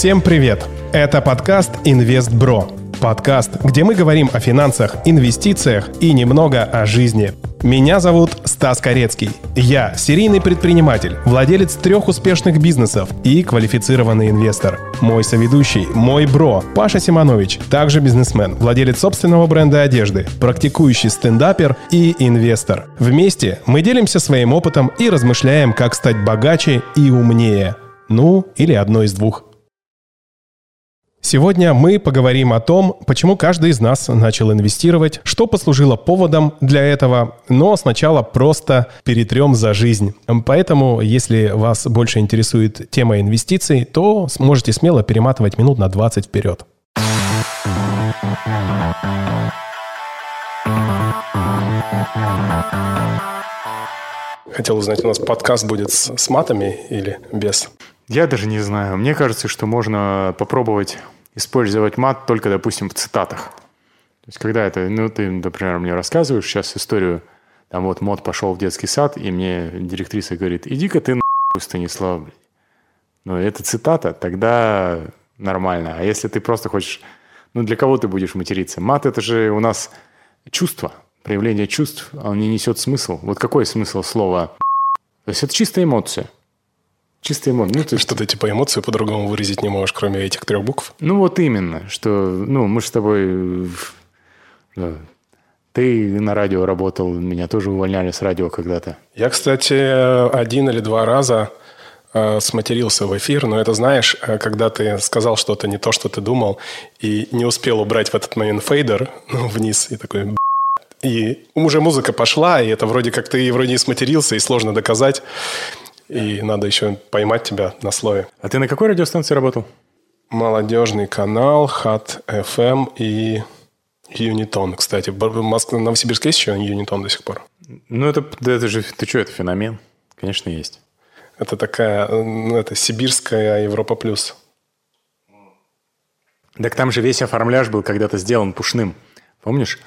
Всем привет! Это подкаст «Инвестбро». Подкаст, где мы говорим о финансах, инвестициях и немного о жизни. Меня зовут Стас Корецкий. Я серийный предприниматель, владелец трех успешных бизнесов и квалифицированный инвестор. Мой соведущий, мой бро, Паша Симонович, также бизнесмен, владелец собственного бренда одежды, практикующий стендапер и инвестор. Вместе мы делимся своим опытом и размышляем, как стать богаче и умнее. Ну, или одно из двух. Сегодня мы поговорим о том, почему каждый из нас начал инвестировать, что послужило поводом для этого, но сначала просто перетрем за жизнь. Поэтому, если вас больше интересует тема инвестиций, то сможете смело перематывать минут на 20 вперед. Хотел узнать, у нас подкаст будет с, с матами или без? Я даже не знаю. Мне кажется, что можно попробовать использовать мат только, допустим, в цитатах. То есть, когда это, ну, ты, например, мне рассказываешь сейчас историю, там вот мод пошел в детский сад, и мне директриса говорит, иди-ка ты нахуй, Станислав. Ну, это цитата, тогда нормально. А если ты просто хочешь, ну, для кого ты будешь материться? Мат – это же у нас чувство, проявление чувств, он не несет смысл. Вот какой смысл слова? То есть, это чистая эмоция – Чистые эмоции. Ну, ты... Что ты типа эмоции по-другому выразить не можешь, кроме этих трех букв? Ну, вот именно, что, ну, мы же с тобой... Да, ты на радио работал, меня тоже увольняли с радио когда-то. Я, кстати, один или два раза э, сматерился в эфир, но это знаешь, э, когда ты сказал что-то не то, что ты думал, и не успел убрать в этот момент фейдер ну, вниз, и такой и уже музыка пошла, и это вроде как ты вроде и сматерился, и сложно доказать и надо еще поймать тебя на слове. А ты на какой радиостанции работал? Молодежный канал, Хат FM и Юнитон. Кстати, в Москве, в Новосибирске есть еще Юнитон до сих пор? Ну, это, это же, ты что, это феномен? Конечно, есть. Это такая, ну, это сибирская Европа плюс. Так там же весь оформляж был когда-то сделан пушным. Помнишь?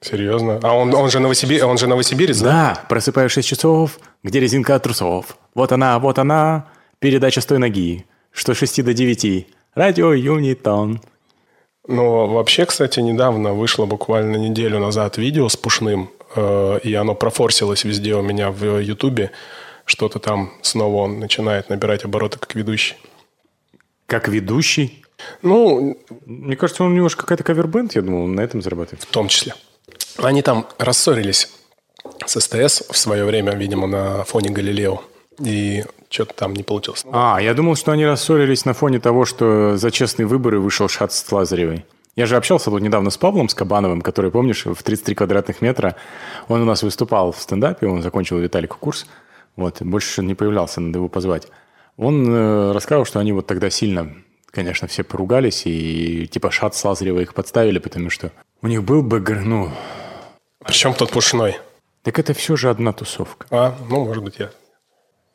Серьезно? А он, он, же Новосибир... он же новосибирец, да? Да, просыпаю 6 часов, где резинка от трусов. Вот она, вот она, передача с той ноги. Что 6 до 9. Радио Юнитон. Ну, вообще, кстати, недавно вышло буквально неделю назад видео с Пушным, э, и оно профорсилось везде у меня в Ютубе. Что-то там снова он начинает набирать обороты как ведущий. Как ведущий? Ну, мне кажется, он немножко какая-то кавербенд, я думал, он на этом зарабатывает. В том числе. Они там рассорились с СТС в свое время, видимо, на фоне Галилео. И что-то там не получилось. А, я думал, что они рассорились на фоне того, что за честные выборы вышел Шат с Лазаревой. Я же общался тут недавно с Павлом Скобановым, который, помнишь, в 33 квадратных метра. Он у нас выступал в стендапе, он закончил Виталику курс. Вот, больше не появлялся, надо его позвать. Он э, рассказал, что они вот тогда сильно, конечно, все поругались, и типа Шат с Лазаревой их подставили, потому что у них был бэкграунд, ну, причем тут Пушной? Так это все же одна тусовка. А, ну, может быть, я.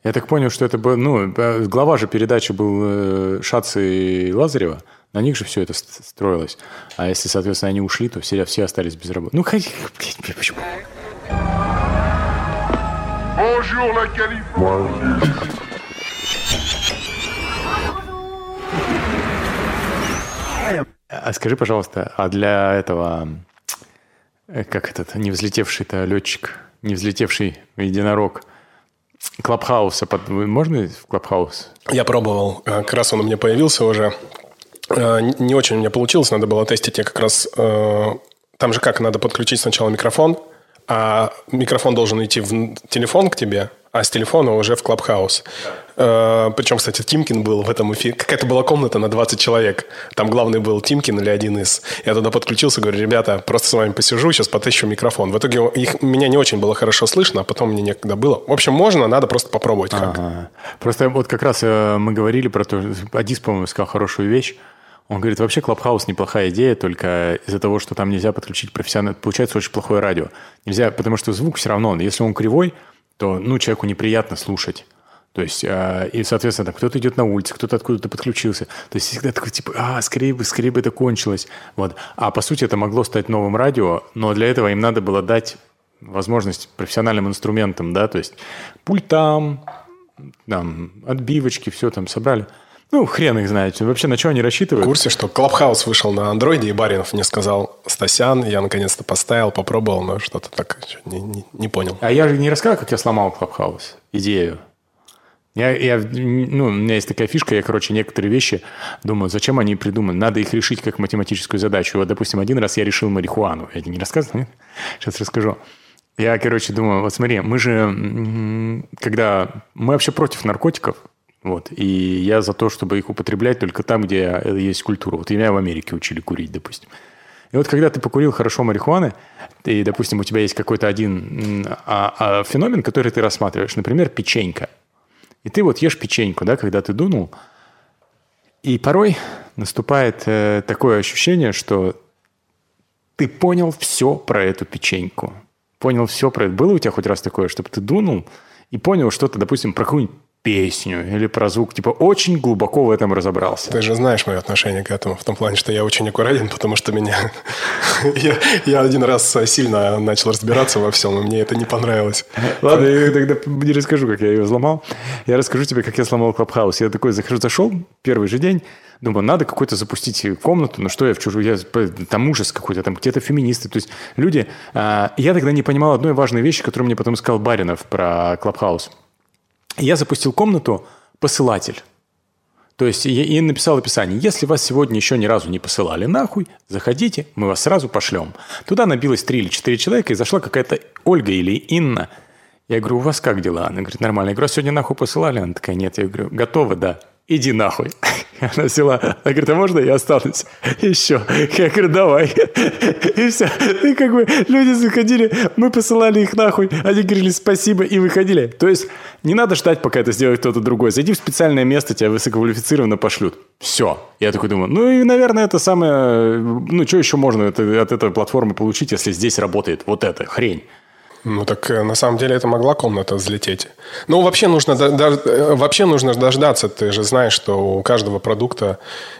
Я так понял, что это был, ну, глава же передачи был э, Шац и Лазарева. На них же все это строилось. А если, соответственно, они ушли, то все, все остались без работы. Ну, блядь, почему? А скажи, пожалуйста, а для этого Э, как этот, не взлетевший-то летчик, не взлетевший единорог Клабхауса. Можно в Клабхаус? Я пробовал. Э, как раз он у меня появился уже. Э, не очень у меня получилось. Надо было тестить. Я как раз... Там же как, надо подключить сначала микрофон, а микрофон должен идти в телефон к тебе, а с телефона уже в Клабхаус. Э, причем, кстати, Тимкин был в этом эфире. Какая-то была комната на 20 человек. Там главный был Тимкин или один из. Я туда подключился, говорю, ребята, просто с вами посижу, сейчас потыщу микрофон. В итоге их, меня не очень было хорошо слышно, а потом мне некогда было. В общем, можно, надо просто попробовать как. Ага. Просто вот как раз э, мы говорили про то, Адис, по-моему, сказал хорошую вещь. Он говорит, вообще Клабхаус неплохая идея, только из-за того, что там нельзя подключить профессионально, получается очень плохое радио. Нельзя, потому что звук все равно, если он кривой, то ну, человеку неприятно слушать. То есть, э, и, соответственно, там кто-то идет на улице, кто-то откуда-то подключился. То есть, всегда такой, типа, а, скорее бы, скорее бы это кончилось. Вот. А, по сути, это могло стать новым радио, но для этого им надо было дать возможность профессиональным инструментам, да, то есть пультам, там, отбивочки, все там собрали. Ну, хрен их знает. Вообще, на что они рассчитывают? В курсе, что Clubhouse вышел на андроиде, и Баринов мне сказал, Стасян, я наконец-то поставил, попробовал, но что-то так не, не, не понял. А я же не рассказал, как я сломал Clubhouse, идею. Я, я, ну, у меня есть такая фишка, я, короче, некоторые вещи думаю, зачем они придуманы? Надо их решить как математическую задачу. Вот, допустим, один раз я решил марихуану. Я тебе не рассказывал? Нет? Сейчас расскажу. Я, короче, думаю, вот смотри, мы же, когда... Мы вообще против наркотиков, вот. И я за то, чтобы их употреблять только там, где есть культура. Вот меня в Америке учили курить, допустим. И вот когда ты покурил хорошо марихуаны, и, допустим, у тебя есть какой-то один а, а, феномен, который ты рассматриваешь, например, печенька. И ты вот ешь печеньку, да, когда ты дунул, и порой наступает э, такое ощущение, что ты понял все про эту печеньку. Понял все про это. Было у тебя хоть раз такое, чтобы ты дунул и понял что-то, допустим, про какую-нибудь песню или про звук, типа очень глубоко в этом разобрался. Ты же знаешь мое отношение к этому, в том плане, что я очень аккуратен, потому что меня... я, я один раз сильно начал разбираться во всем, и мне это не понравилось. Ладно, я тогда не расскажу, как я ее взломал. Я расскажу тебе, как я сломал Клабхаус. Я такой захожу, зашел, первый же день, Думаю, надо какой-то запустить комнату, ну что я в чужую, я, там ужас какой-то, там где-то феминисты. То есть люди... А, я тогда не понимал одной важной вещи, которую мне потом сказал Баринов про Клабхаус я запустил комнату «Посылатель». То есть я написал описание. Если вас сегодня еще ни разу не посылали нахуй, заходите, мы вас сразу пошлем. Туда набилось три или четыре человека, и зашла какая-то Ольга или Инна. Я говорю, у вас как дела? Она говорит, нормально. Я говорю, а сегодня нахуй посылали? Она такая, нет. Я говорю, готовы, да иди нахуй. Она взяла, она говорит, а можно я останусь? Еще. Я говорю, давай. И все. И как бы люди заходили, мы посылали их нахуй, они говорили спасибо и выходили. То есть не надо ждать, пока это сделает кто-то другой. Зайди в специальное место, тебя высококвалифицированно пошлют. Все. Я такой думаю, ну и, наверное, это самое... Ну, что еще можно от этой платформы получить, если здесь работает вот эта хрень? Ну так э, на самом деле это могла комната взлететь. Ну вообще нужно, э, вообще нужно дождаться. Ты же знаешь, что у каждого продукта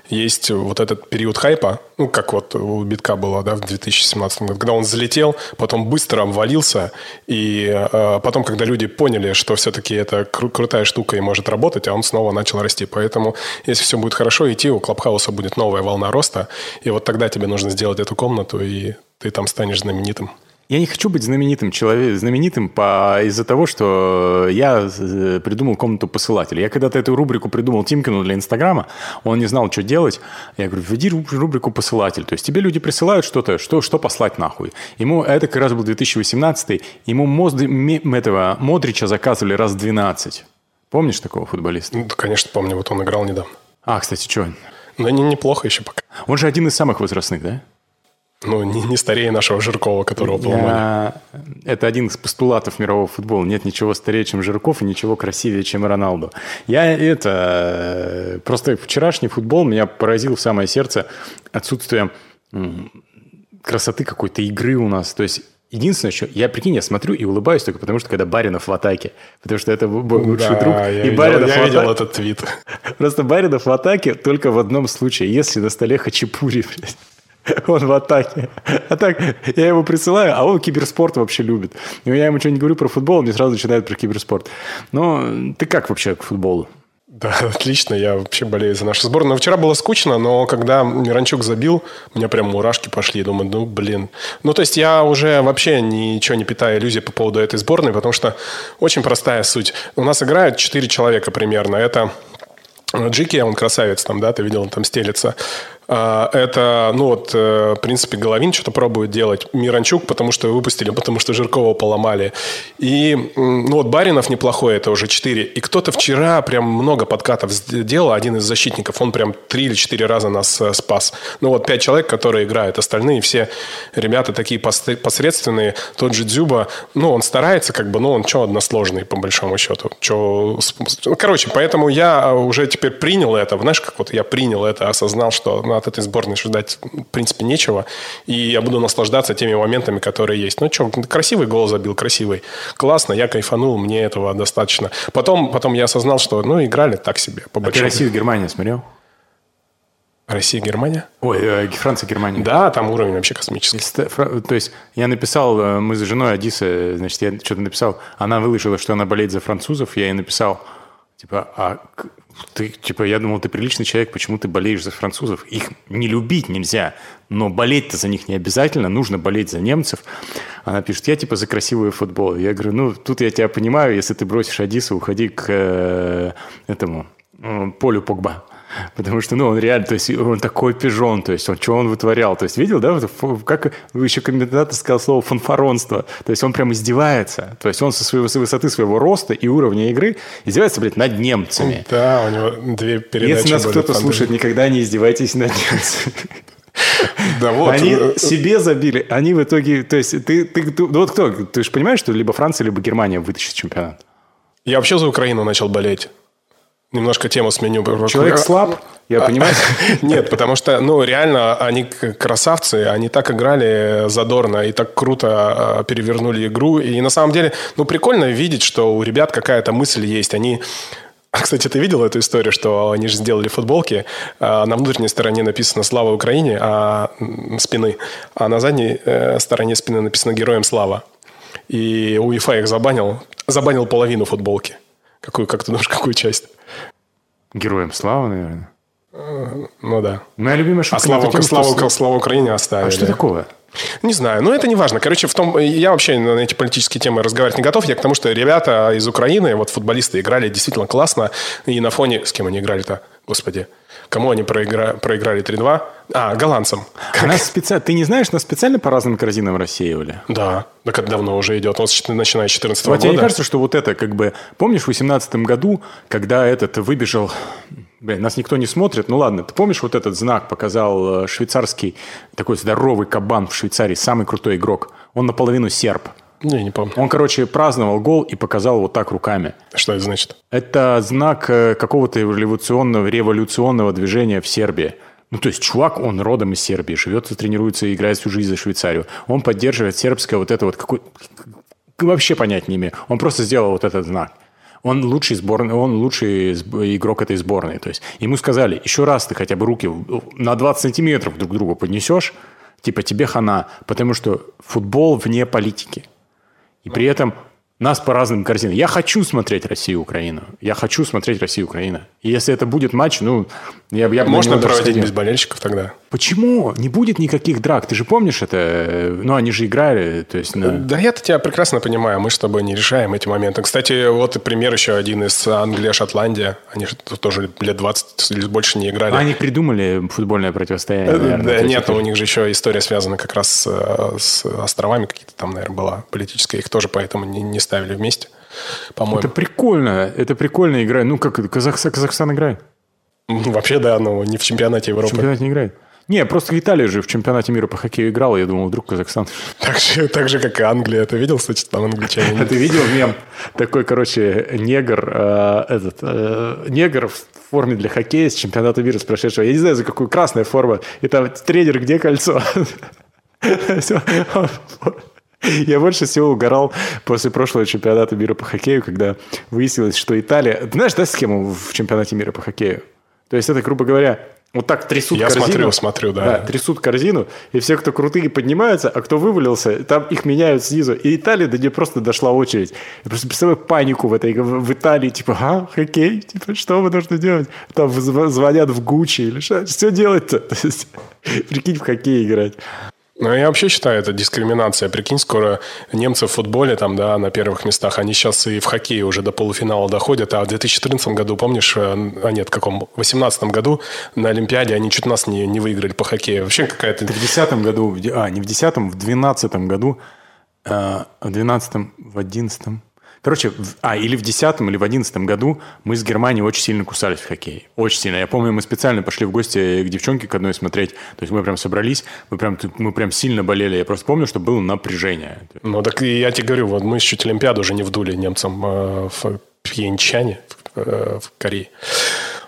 есть вот этот период хайпа. Ну как вот у битка было да, в 2017 году. Когда он взлетел, потом быстро обвалился. И э, потом, когда люди поняли, что все-таки это кру- крутая штука и может работать, а он снова начал расти. Поэтому если все будет хорошо идти, у Клабхауса будет новая волна роста. И вот тогда тебе нужно сделать эту комнату, и ты там станешь знаменитым. Я не хочу быть знаменитым человеком, знаменитым по, из-за того, что я э, придумал комнату посылателя. Я когда-то эту рубрику придумал Тимкину для Инстаграма, он не знал, что делать. Я говорю, введи рубрику посылатель. То есть тебе люди присылают что-то, что, что послать нахуй. Ему, это как раз был 2018 ему Моз, этого Модрича заказывали раз 12. Помнишь такого футболиста? Ну, конечно, помню. Вот он играл недавно. А, кстати, что? Ну, не, неплохо еще пока. Он же один из самых возрастных, да? Ну, не, не старее нашего Жиркова, которого поломали. Я... Это один из постулатов мирового футбола. Нет ничего старее, чем Жирков, и ничего красивее, чем Роналду. Я это... Просто вчерашний футбол меня поразил в самое сердце отсутствие красоты какой-то игры у нас. То есть Единственное, что я, прикинь, я смотрю и улыбаюсь только потому, что когда Баринов в атаке. Потому что это мой лучший да, друг. Я и видел, Баринов я видел этот твит. Просто Баринов в атаке только в одном случае. Если на столе хачапури, блядь. Он в атаке. А так, я его присылаю, а он киберспорт вообще любит. И я ему что-нибудь говорю про футбол, он мне сразу начинает про киберспорт. Но ты как вообще к футболу? Да, отлично. Я вообще болею за нашу сборную. Но вчера было скучно, но когда Миранчук забил, у меня прям мурашки пошли. Думаю, ну, блин. Ну, то есть я уже вообще ничего не питаю иллюзий по поводу этой сборной, потому что очень простая суть. У нас играют 4 человека примерно. Это Джики, он красавец там, да, ты видел, он там стелится. А, это, ну вот, э, в принципе, Головин что-то пробует делать. Миранчук, потому что выпустили, потому что Жиркова поломали. И, ну вот, Баринов неплохой, это уже 4. И кто-то вчера прям много подкатов сделал, один из защитников, он прям 3 или 4 раза нас э, спас. Ну вот, 5 человек, которые играют, остальные все ребята такие посредственные. Тот же Дзюба, ну, он старается как бы, ну, он что односложный, по большому счету. Чё... Короче, поэтому я уже теперь принял это, знаешь, как вот я принял это, осознал, что от этой сборной ждать, в принципе, нечего. И я буду наслаждаться теми моментами, которые есть. Ну что, красивый гол забил, красивый. Классно, я кайфанул, мне этого достаточно. Потом, потом я осознал, что, ну, играли так себе. По а ты Россию-Германия смотрел? Россия, Германия? Ой, э, Франция, Германия. Да, там уровень вообще космический. То есть я написал, э, мы с женой Одисса, значит, я что-то написал, она выложила, что она болеет за французов, я ей написал, Типа, а ты, типа, я думал, ты приличный человек, почему ты болеешь за французов? Их не любить нельзя, но болеть-то за них не обязательно, нужно болеть за немцев. Она пишет, я типа за красивый футбол. Я говорю, ну, тут я тебя понимаю, если ты бросишь Адису, уходи к э, этому э, полю Погба. Потому что, ну, он реально, то есть он такой пижон, то есть он, что он вытворял. То есть видел, да, как еще комментатор сказал слово фанфаронство. То есть он прям издевается. То есть он со своей высоты своего роста и уровня игры издевается, блядь, над немцами. Да, у него две передачи Если нас кто-то слушает, никогда не издевайтесь над немцами. Да вот. Они себе забили. Они в итоге... То есть ты... ты, ты ну вот кто? Ты же понимаешь, что либо Франция, либо Германия вытащит чемпионат? Я вообще за Украину начал болеть немножко тему сменю. Человек слаб, я а, понимаю. Нет, потому что, ну, реально, они красавцы, они так играли задорно и так круто а, перевернули игру. И на самом деле, ну, прикольно видеть, что у ребят какая-то мысль есть. Они а, кстати, ты видел эту историю, что они же сделали футболки, а на внутренней стороне написано «Слава Украине», а спины, а на задней э, стороне спины написано «Героям слава». И УЕФА их забанил, забанил половину футболки. Какую, как ты думаешь, какую часть? Героям слава, наверное. Ну да. Моя любимая шутка. А слава, тем, славу, что... славу Украине оставили. А что такого? Не знаю, но это не важно. Короче, в том, я вообще на эти политические темы разговаривать не готов. Я к тому, что ребята из Украины, вот футболисты играли действительно классно. И на фоне... С кем они играли-то? Господи. Кому они проигра... проиграли 3-2? А, голландцам. Как? Нас специ... Ты не знаешь, нас специально по разным корзинам рассеивали? Да, так это давно уже идет. Он начиная с 14 года. Тебе не кажется, что вот это как бы... Помнишь в 18 году, когда этот выбежал Блин, нас никто не смотрит. Ну ладно, ты помнишь, вот этот знак показал э, швейцарский, такой здоровый кабан в Швейцарии, самый крутой игрок. Он наполовину серб. Не, не помню. Он, короче, праздновал гол и показал вот так руками. Что это значит? Это знак э, какого-то революционного, революционного движения в Сербии. Ну, то есть чувак, он родом из Сербии, живет, тренируется и играет всю жизнь за Швейцарию. Он поддерживает сербское вот это вот какой... Вообще понять не имею. Он просто сделал вот этот знак. Он лучший, сборный, он лучший игрок этой сборной. То есть ему сказали, еще раз ты хотя бы руки на 20 сантиметров друг другу поднесешь, типа тебе хана, потому что футбол вне политики. И при этом нас по разным корзинам. Я хочу смотреть Россию-Украину. Я хочу смотреть Россию-Украина. И если это будет матч, ну, я, я Можно проводить без болельщиков тогда. Почему? Не будет никаких драк. Ты же помнишь это? Ну, они же играли. То есть, на... Да я-то тебя прекрасно понимаю. Мы с тобой не решаем эти моменты. Кстати, вот пример еще один из Англия, Шотландия. Они же тоже лет 20 или больше не играли. Они придумали футбольное противостояние, э, наверное. Да, нет, у них же еще история связана как раз с, э, с островами какие-то там, наверное, была политическая. Их тоже поэтому не, не ставили вместе, по-моему. Это прикольно. Это прикольная игра. Ну, как Казахстан, Казахстан играет. Вообще, да, но не в чемпионате Европы. В чемпионате не играет. Не, просто Италия же в чемпионате мира по хоккею играла, я думал, вдруг Казахстан. Так же, так же как и Англия. Ты видел, кстати, там англичане? Ты видел мем? Такой, короче, негр, э, этот, э, негр в форме для хоккея с чемпионата мира с прошедшего. Я не знаю, за какую красная форма. И там тренер, где кольцо? Я больше всего угорал после прошлого чемпионата мира по хоккею, когда выяснилось, что Италия... Знаешь, да, схему в чемпионате мира по хоккею? То есть это, грубо говоря, вот так трясут Я корзину. смотрю, смотрю, да. да. Трясут корзину, и все, кто крутые, поднимаются, а кто вывалился, там их меняют снизу. И Италия до нее просто дошла очередь. Я просто представляю панику в этой в Италии, типа, а, хоккей, типа, что мы должны делать? Там звонят в Гуччи или что? Что делать-то? Прикинь, в хоккей играть. Ну, я вообще считаю, это дискриминация. Прикинь, скоро немцы в футболе там, да, на первых местах, они сейчас и в хоккее уже до полуфинала доходят, а в 2014 году, помнишь, э, а нет, в каком, в 2018 году на Олимпиаде они чуть нас не, не выиграли по хоккею. Вообще какая-то... В 2010 году, а, не в 2010, в 2012 году, э, в 2012, в 2011, Короче, в, а, или в 10 или в 11 году мы с Германией очень сильно кусались в хоккей. Очень сильно. Я помню, мы специально пошли в гости к девчонке к одной смотреть. То есть мы прям собрались, мы прям, мы прям сильно болели. Я просто помню, что было напряжение. Ну, так я тебе говорю, вот мы чуть Олимпиаду уже не вдули немцам э, в Пьянчане, в, э, в Корее.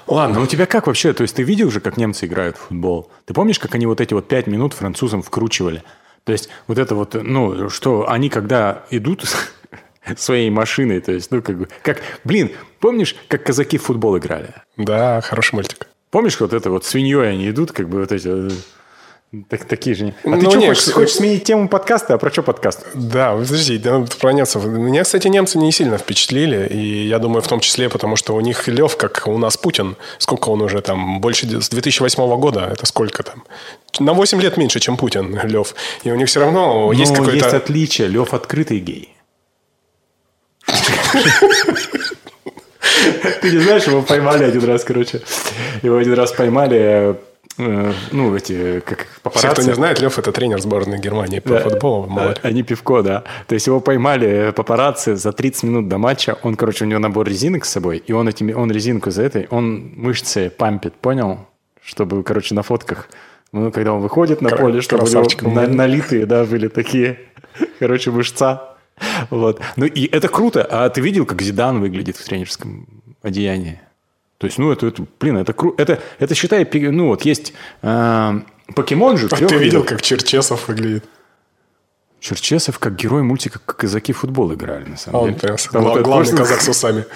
Ладно, ну у тебя как вообще? То есть ты видел уже, как немцы играют в футбол? Ты помнишь, как они вот эти вот пять минут французам вкручивали? То есть вот это вот, ну, что они когда идут своей машиной. То есть, ну, как бы, как, блин, помнишь, как казаки в футбол играли? Да, хороший мультик. Помнишь, вот это вот свиньей они идут, как бы вот эти... Так, такие же. А Ну, ты что, не, хочешь, хочешь сменить тему подкаста? А про что подкаст? Да, подожди, да, про немцев. Меня, кстати, немцы не сильно впечатлили. И я думаю, в том числе, потому что у них Лев, как у нас Путин. Сколько он уже там? Больше с 2008 года. Это сколько там? На 8 лет меньше, чем Путин, Лев. И у них все равно есть Но какой-то... есть отличие. Лев открытый гей. Ты не знаешь, его поймали один раз, короче. Его один раз поймали, э, ну, эти, как Все, папарацци. кто не знает, Лев – это тренер сборной Германии по Да. футболу. А, молодец. Они пивко, да. То есть его поймали папарацци за 30 минут до матча. Он, короче, у него набор резинок с собой, и он, этими, он резинку за этой, он мышцы пампит, понял? Чтобы, короче, на фотках, ну, когда он выходит на Кра- поле, чтобы у него на- налитые, да, были такие, короче, мышца. Вот. Ну, и это круто. А ты видел, как Зидан выглядит в тренерском одеянии? То есть, ну, это, это блин, это круто. Это, это, считай, ну, вот есть э, покемон же. А ты видел, как Черчесов выглядит? Черчесов как герой мультика как казаки футбол играли, на А самом он деле. прям Там гла- главный просто- казак с усами.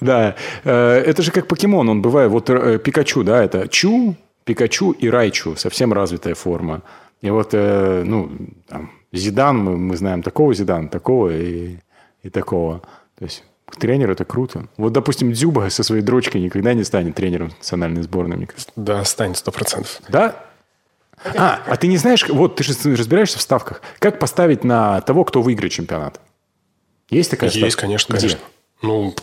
Да, э, это же как покемон, он бывает. Вот э, Пикачу, да, это Чу, Пикачу и Райчу, совсем развитая форма. И вот, э, ну, там, Зидан, мы, мы знаем такого Зидана, такого и, и такого. То есть тренер это круто. Вот, допустим, Дзюба со своей дрочкой никогда не станет тренером национальной сборной, мне кажется. Да, станет сто процентов. Да? А, а ты не знаешь, вот ты же разбираешься в ставках, как поставить на того, кто выиграет чемпионат? Есть такая Есть, ставка? конечно, Где? конечно. Ну,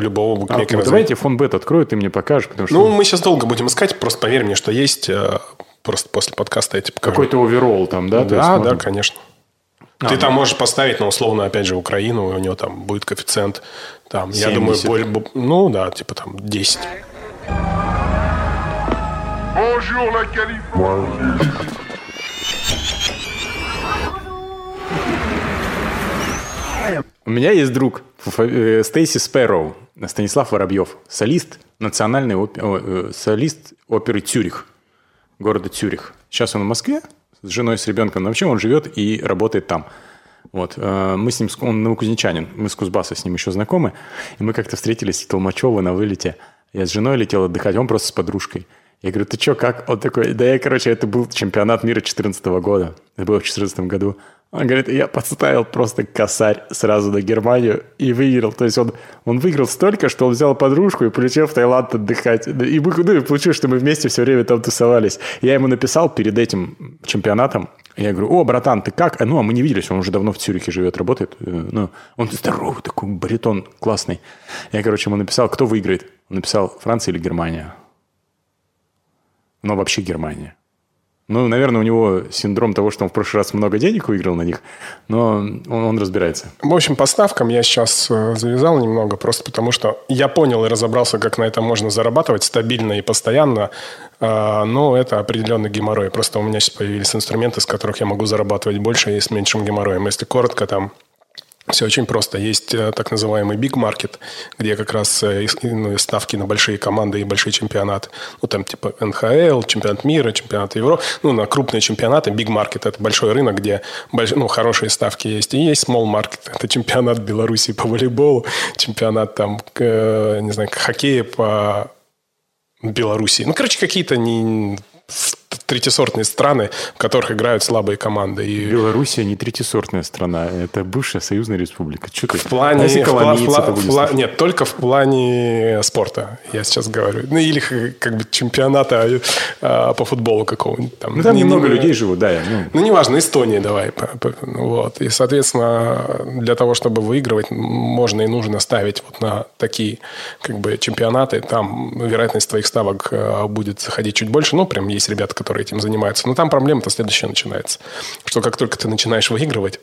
любого А, вот давайте фон бет открою, ты мне покажешь, потому что Ну, мы сейчас долго будем искать, просто поверь мне, что есть. э, Просто после подкаста я тебе покажу. какой-то оверолл там, да? Да, можно- да, конечно. А, Ты ну. там можешь поставить, ну, условно, опять же, Украину, у него там будет коэффициент, там, я думаю, 70. более, ну, да, типа там 10. Bonjour la Californie. У меня есть друг э, Стейси Спэроу, Станислав Воробьев, солист национальной оп- о, э, солист оперы Цюрих, города Цюрих. Сейчас он в Москве с женой, с ребенком, но вообще он живет и работает там. Вот. э, Мы с ним, он новокузнечанин, мы с Кузбасса с ним еще знакомы, и мы как-то встретились в Толмачево на вылете. Я с женой летел отдыхать, он просто с подружкой. Я говорю, ты что, как? Он такой, да я, короче, это был чемпионат мира 2014 года. Это было в 2014 году. Он говорит, я подставил просто косарь сразу на Германию и выиграл. То есть он, он выиграл столько, что он взял подружку и полетел в Таиланд отдыхать. И, мы, ну, и получилось, что мы вместе все время там тусовались. Я ему написал перед этим чемпионатом, я говорю, о, братан, ты как? А, Ну, а мы не виделись, он уже давно в Цюрихе живет, работает. Э, Ну, он здоровый такой, баритон классный. Я, короче, ему написал, кто выиграет. Он написал, Франция или Германия. Но вообще Германия. Ну, наверное, у него синдром того, что он в прошлый раз много денег выиграл на них, но он, он разбирается. В общем, по ставкам я сейчас э, завязал немного, просто потому что я понял и разобрался, как на этом можно зарабатывать стабильно и постоянно, а, но это определенный геморрой. Просто у меня сейчас появились инструменты, с которых я могу зарабатывать больше и с меньшим геморроем. Если коротко, там все очень просто. Есть э, так называемый big market, где как раз э, ну, ставки на большие команды и большие чемпионаты. Ну, там типа НХЛ, чемпионат мира, чемпионат Европы. Ну, на крупные чемпионаты big market – это большой рынок, где больш- ну, хорошие ставки есть. И есть small market – это чемпионат Беларуси по волейболу, чемпионат там, не знаю, хоккея по Белоруссии. Ну, короче, какие-то не третьесортные страны, в которых играют слабые команды. И Белоруссия не третьесортная страна, это бывшая союзная республика. Что ты? В плане... А в пла- в пла- в пла- нет, только в плане спорта, я сейчас говорю. Ну, или как бы чемпионата э, по футболу какого-нибудь. Там, Ну, там Не- немного не- людей живут, да. я, Ну, Ну, неважно, Эстонии давай. по- по- Вот. И, соответственно, для того, чтобы выигрывать, можно и нужно ставить вот на такие как бы чемпионаты. Там вероятность твоих ставок э, будет заходить чуть больше. Ну, прям есть ребята, которые этим занимаются. Но там проблема-то следующая начинается. Что как только ты начинаешь выигрывать,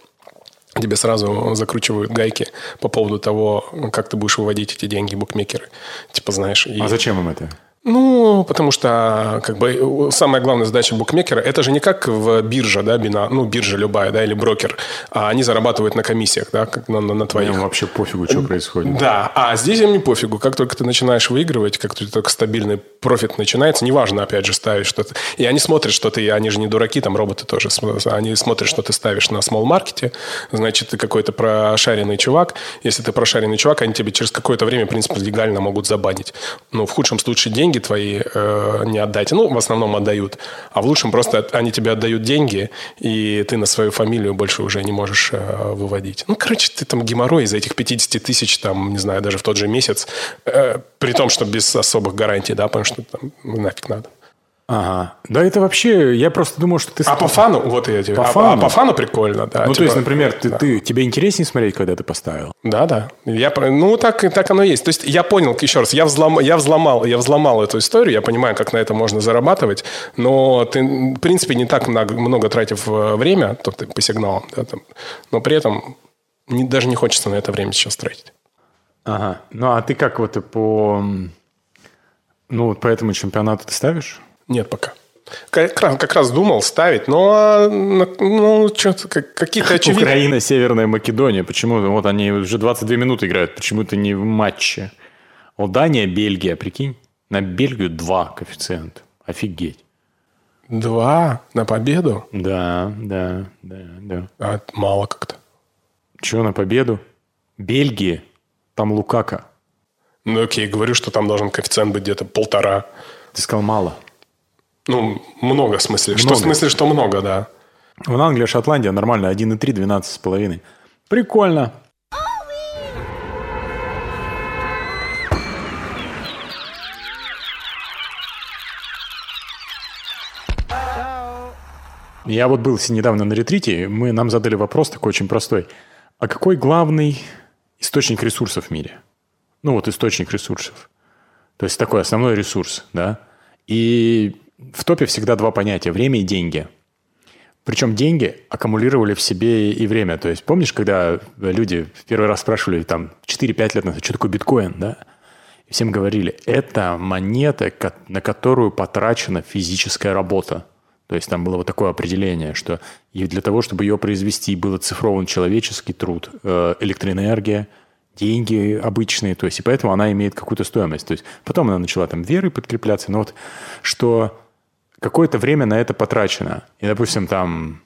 тебе сразу закручивают гайки по поводу того, как ты будешь выводить эти деньги букмекеры. Типа, знаешь... И... а зачем им это? Ну, потому что как бы самая главная задача букмекера это же не как в бирже, да, бина, ну биржа любая, да, или брокер, а они зарабатывают на комиссиях, да, как на, на, на твоих. Им вообще пофигу, что происходит. Да, а здесь им не пофигу. Как только ты начинаешь выигрывать, как только стабильный профит начинается, неважно, опять же, ставишь что-то. И они смотрят, что ты, они же не дураки, там роботы тоже, они смотрят, что ты ставишь на small маркете, значит, ты какой-то прошаренный чувак. Если ты прошаренный чувак, они тебе через какое-то время, в принципе, легально могут забанить. Но в худшем случае деньги деньги твои э, не отдать. Ну, в основном отдают. А в лучшем просто они тебе отдают деньги, и ты на свою фамилию больше уже не можешь э, выводить. Ну, короче, ты там геморрой из этих 50 тысяч, там, не знаю, даже в тот же месяц, э, при том, что без особых гарантий, да, потому что там нафиг надо. Ага. Да это вообще, я просто думал, что ты... А по фану, вот я тебе... По а, фану? а по фану прикольно, да. Ну, типа, то есть, например, ты, да. ты, тебе интереснее смотреть, когда ты поставил? Да, да. Я, ну, так, так оно и есть. То есть, я понял, еще раз, я, взлом, я, взломал, я взломал эту историю, я понимаю, как на это можно зарабатывать, но ты, в принципе, не так много, много тратив э, время, то ты по сигналам, да, там, но при этом не- даже не хочется на это время сейчас тратить. Ага. Ну, а ты как вот по... Ну, вот по этому чемпионату ты ставишь? Нет пока. Как раз, думал ставить, но а, ну, какие-то очевидные... Украина, Северная Македония. Почему? Вот они уже 22 минуты играют. Почему-то не в матче. Вот Дания, Бельгия, прикинь. На Бельгию 2 коэффициент. Офигеть. Два на победу? Да, да, да, да. А, это мало как-то. Чего на победу? Бельгии. Там Лукака. Ну, окей, говорю, что там должен коэффициент быть где-то полтора. Ты сказал мало. Ну, много в смысле. Что в Много. смысле, что много, да. Вон Англия, Шотландия нормально. 1,3, 12,5. Прикольно. Я вот был недавно на ретрите, мы, нам задали вопрос такой очень простой. А какой главный источник ресурсов в мире? Ну вот источник ресурсов. То есть такой основной ресурс, да? И в топе всегда два понятия – время и деньги. Причем деньги аккумулировали в себе и время. То есть помнишь, когда люди в первый раз спрашивали там 4-5 лет назад, что такое биткоин, да? И всем говорили, это монета, на которую потрачена физическая работа. То есть там было вот такое определение, что и для того, чтобы ее произвести, был оцифрован человеческий труд, э, электроэнергия, деньги обычные, то есть и поэтому она имеет какую-то стоимость. То есть потом она начала там верой подкрепляться, но вот что какое-то время на это потрачено. И, допустим, там,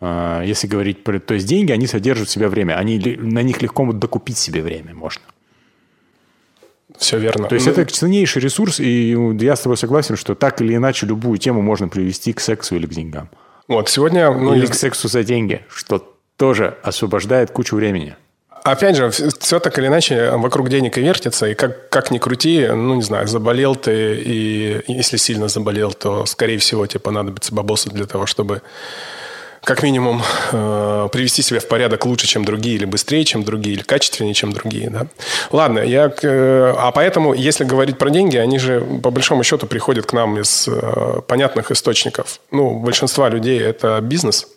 э, если говорить про... То есть деньги, они содержат в себе время. Они, на них легко вот докупить себе время можно. Все верно. То есть Ну, это ценнейший ресурс, и я с тобой согласен, что так или иначе любую тему можно привести к сексу или к деньгам. Вот, сегодня... Ну, или из- к сексу за деньги, что тоже освобождает кучу времени. Опять же, все так или иначе вокруг денег и вертится, и как, как ни крути, ну, не знаю, заболел ты, и если сильно заболел, то, скорее всего, тебе понадобится бабосы для того, чтобы как минимум э, привести себя в порядок лучше, чем другие, или быстрее, чем другие, или качественнее, чем другие. Да? Ладно, я, э, а поэтому, если говорить про деньги, они же по большому счету приходят к нам из э, понятных источников. Ну, большинства людей это бизнес.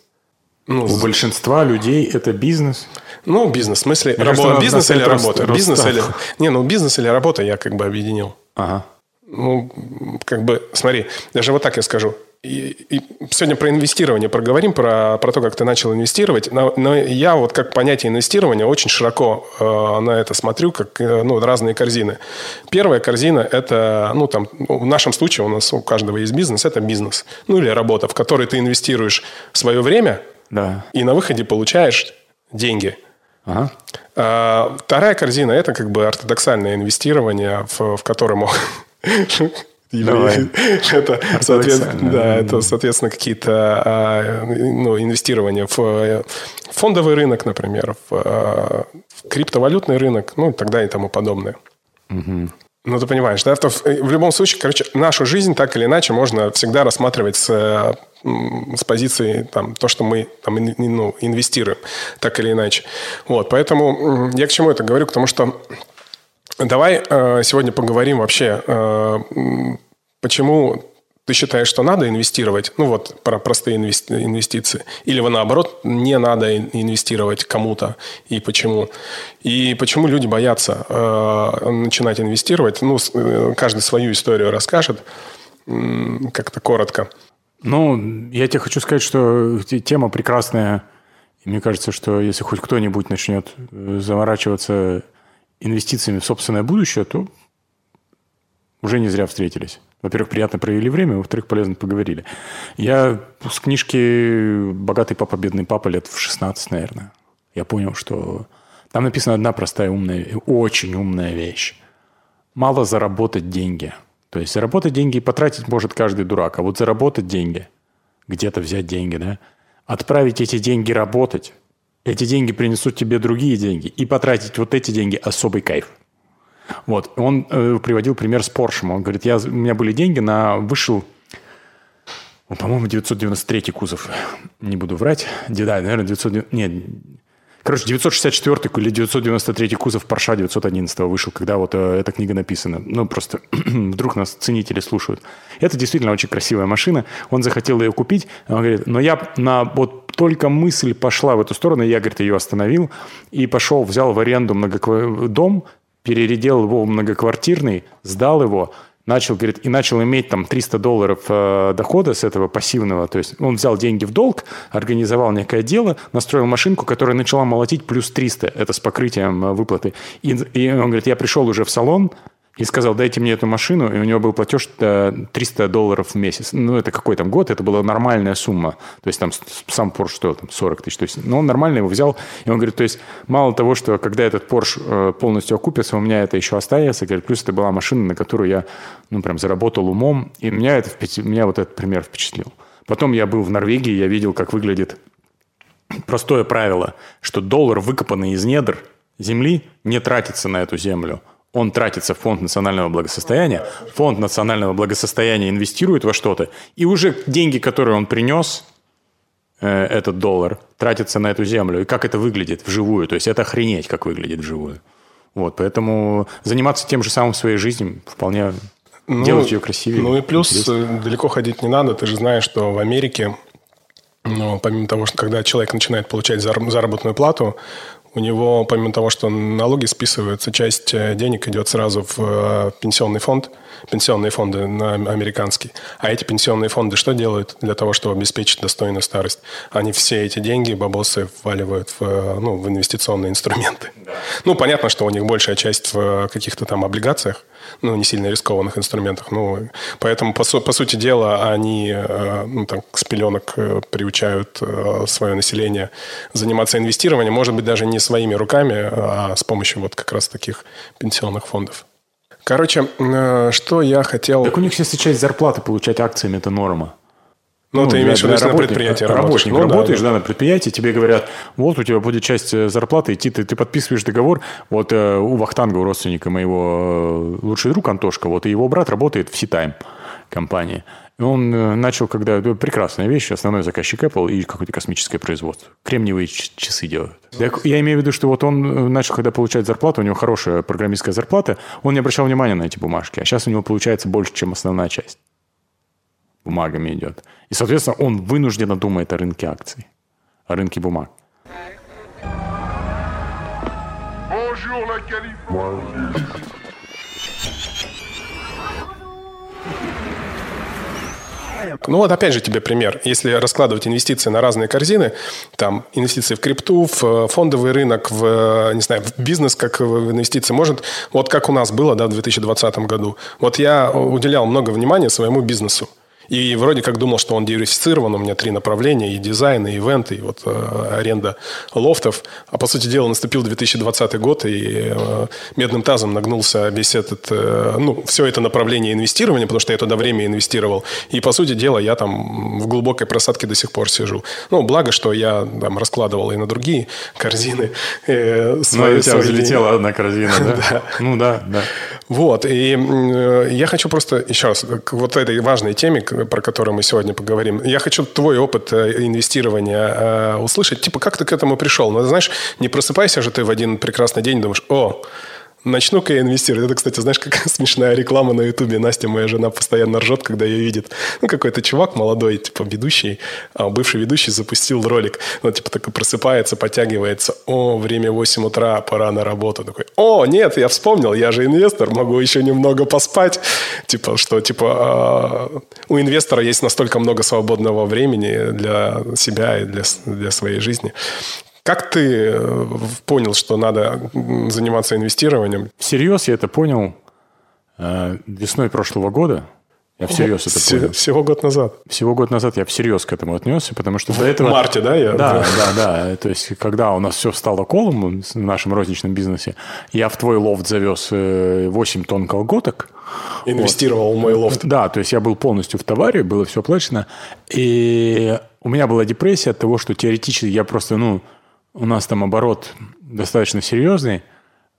Ну, У большинства людей это бизнес. Ну, бизнес, в смысле, Мне кажется, работа, надо бизнес или написать работа? Рос- Бизнес или... Не, ну, бизнес или работа я как бы объединил. Ага. Ну, как бы, смотри, даже вот так я скажу. И, и сегодня про инвестирование проговорим, про, про то, как ты начал инвестировать. Но, но я вот как понятие инвестирования очень широко э, на это смотрю, как э, ну, разные корзины. Первая корзина – это, ну, там, в нашем случае у нас у каждого есть бизнес, это бизнес. Ну, или работа, в которой ты инвестируешь свое время Да. и на выходе получаешь деньги. Ага. А, Вторая корзина – это как бы ортодоксальное инвестирование, в, в котором... Давай. Это, соответственно, да, это, соответственно, какие-то а, ну, инвестирования в фондовый рынок, например, в, э, в криптовалютный рынок, ну и так далее и тому подобное. Ну, ты понимаешь, да? В, в любом случае, короче, нашу жизнь так или иначе можно всегда рассматривать с, э, с позиции там, то, что мы там, ну, инвестируем, так или иначе. Вот, поэтому я к чему это говорю? К тому, что давай э, сегодня поговорим вообще, э, почему ты считаешь, что надо инвестировать, ну вот про простые инвес- инвестиции, или вы наоборот не надо ин- инвестировать кому-то, и почему? И почему люди боятся э, начинать инвестировать? Ну, э, каждый свою историю расскажет, как-то коротко. Ну, я тебе хочу сказать, что те- тема прекрасная. И мне кажется, что если хоть кто-нибудь начнет э, заморачиваться инвестициями в собственное будущее, то уже не зря встретились. Во-первых, приятно провели время, во-вторых, полезно поговорили. Я с книжки «Богатый папа, бедный папа» лет в 16, наверное. Я понял, что там написана одна простая, умная, очень умная вещь. Мало заработать деньги. То есть заработать деньги и потратить может каждый дурак, а вот заработать деньги, где-то взять деньги, да, отправить эти деньги работать, эти деньги принесут тебе другие деньги, и потратить вот эти деньги – особый кайф. Вот, он э, приводил пример с Поршем. Он говорит, я, у меня были деньги на, вышел, ну, по-моему, 993 кузов, не буду врать, да, наверное, 900, нет, Короче, 964 или 993 кузов Porsche 911 вышел, когда вот э, эта книга написана. Ну, просто вдруг нас ценители слушают. Это действительно очень красивая машина. Он захотел ее купить. Он говорит, но я на вот только мысль пошла в эту сторону, я, говорит, ее остановил и пошел, взял в аренду многокв... дом, перередел его в многоквартирный, сдал его, начал, говорит, и начал иметь там 300 долларов э, дохода с этого пассивного. То есть он взял деньги в долг, организовал некое дело, настроил машинку, которая начала молотить плюс 300. Это с покрытием э, выплаты. И, и он говорит, я пришел уже в салон, и сказал, дайте мне эту машину, и у него был платеж 300 долларов в месяц. Ну, это какой там год, это была нормальная сумма. То есть там сам Porsche что там, 40 тысяч. То есть, но ну, он нормально его взял, и он говорит, то есть мало того, что когда этот Porsche э, полностью окупится, у меня это еще остается, говорит, плюс это была машина, на которую я, ну, прям заработал умом, и меня, это, меня вот этот пример впечатлил. Потом я был в Норвегии, я видел, как выглядит простое правило, что доллар, выкопанный из недр земли, не тратится на эту землю – он тратится в фонд национального благосостояния, фонд национального благосостояния инвестирует во что-то, и уже деньги, которые он принес, э, этот доллар, тратятся на эту землю. И как это выглядит вживую. То есть это охренеть, как выглядит вживую. Вот, поэтому заниматься тем же самым в своей жизни вполне ну, делать ее красивее. Ну и плюс интересно. далеко ходить не надо. Ты же знаешь, что в Америке, ну, помимо того, что когда человек начинает получать заработную плату, у него, помимо того, что налоги списываются, часть э, денег идет сразу в э, пенсионный фонд, пенсионные фонды американские. А эти пенсионные фонды что делают для того, чтобы обеспечить достойную старость? Они все эти деньги, бабосы, вваливают в, э, ну, в инвестиционные инструменты. Да. Ну, понятно, что у них большая часть в каких-то там облигациях, ну, не сильно рискованных инструментах. Ну, поэтому, по, по сути дела, они э, ну, там, с пеленок э, приучают э, свое население заниматься инвестированием, может быть, даже не своими руками, а с помощью вот как раз таких пенсионных фондов. Короче, что я хотел... Так у них, если часть зарплаты получать акциями, это норма. Ну, ну, ты имеешь в виду, если на предприятии работаешь. Работник ну, работаешь, да, да. да, на предприятии, тебе говорят, вот у тебя будет часть э, зарплаты идти, ты, ты подписываешь договор. Вот э, у Вахтанга, у родственника моего э, лучший друг Антошка, вот и его брат работает в Ситайм компании. И он э, начал, когда... Прекрасная вещь, основной заказчик Apple и какое-то космическое производство. Кремниевые часы делают. Я, я имею в виду, что вот он начал, когда получать зарплату, у него хорошая программистская зарплата, он не обращал внимания на эти бумажки. А сейчас у него получается больше, чем основная часть бумагами идет. И, соответственно, он вынужденно думает о рынке акций, о рынке бумаг. Ну вот опять же тебе пример. Если раскладывать инвестиции на разные корзины, там инвестиции в крипту, в э, фондовый рынок, в, э, не знаю, в бизнес, как в инвестиции, может, вот как у нас было да, в 2020 году. Вот я уделял много внимания своему бизнесу. И вроде как думал, что он диверсифицирован. У меня три направления. И дизайн, и ивенты, и вот э, аренда лофтов. А по сути дела наступил 2020 год, и э, медным тазом нагнулся весь этот, э, ну, все это направление инвестирования, потому что я туда время инвестировал. И по сути дела я там в глубокой просадке до сих пор сижу. Ну, благо, что я там раскладывал и на другие корзины. Э, свои, ну, у тебя взлетела одна корзина, да? Ну, да, да. Вот. И э, я хочу просто еще раз к вот этой важной теме, про которую мы сегодня поговорим. Я хочу твой опыт э, инвестирования э, услышать. Типа, как ты к этому пришел? Ну, знаешь, не просыпайся же ты в один прекрасный день и думаешь, о, Начну-ка я инвестировать. Это, кстати, знаешь, какая смешная реклама на Ютубе. Настя, моя жена, постоянно ржет, когда ее видит. Ну, какой-то чувак молодой, типа ведущий, а бывший ведущий запустил ролик. Он, типа, такой просыпается, подтягивается. О, время 8 утра, пора на работу. Такой, о, нет, я вспомнил, я же инвестор, могу еще немного поспать. Типа, что, типа, а, у инвестора есть настолько много свободного времени для себя и для, для своей жизни. Как ты э, понял, что надо заниматься инвестированием? Всерьез я это понял э, весной прошлого года. Я всерьез это понял. Всего год назад. Всего год назад я всерьез к этому отнесся, потому что до этого... В марте, да? Я... Да, да, да. То есть, когда у нас все стало колом в нашем розничном бизнесе, я в твой лофт завез 8 э, тонн колготок – Инвестировал вот. в мой лофт. Да, то есть я был полностью в товаре, было все оплачено. И у меня была депрессия от того, что теоретически я просто, ну, у нас там оборот достаточно серьезный,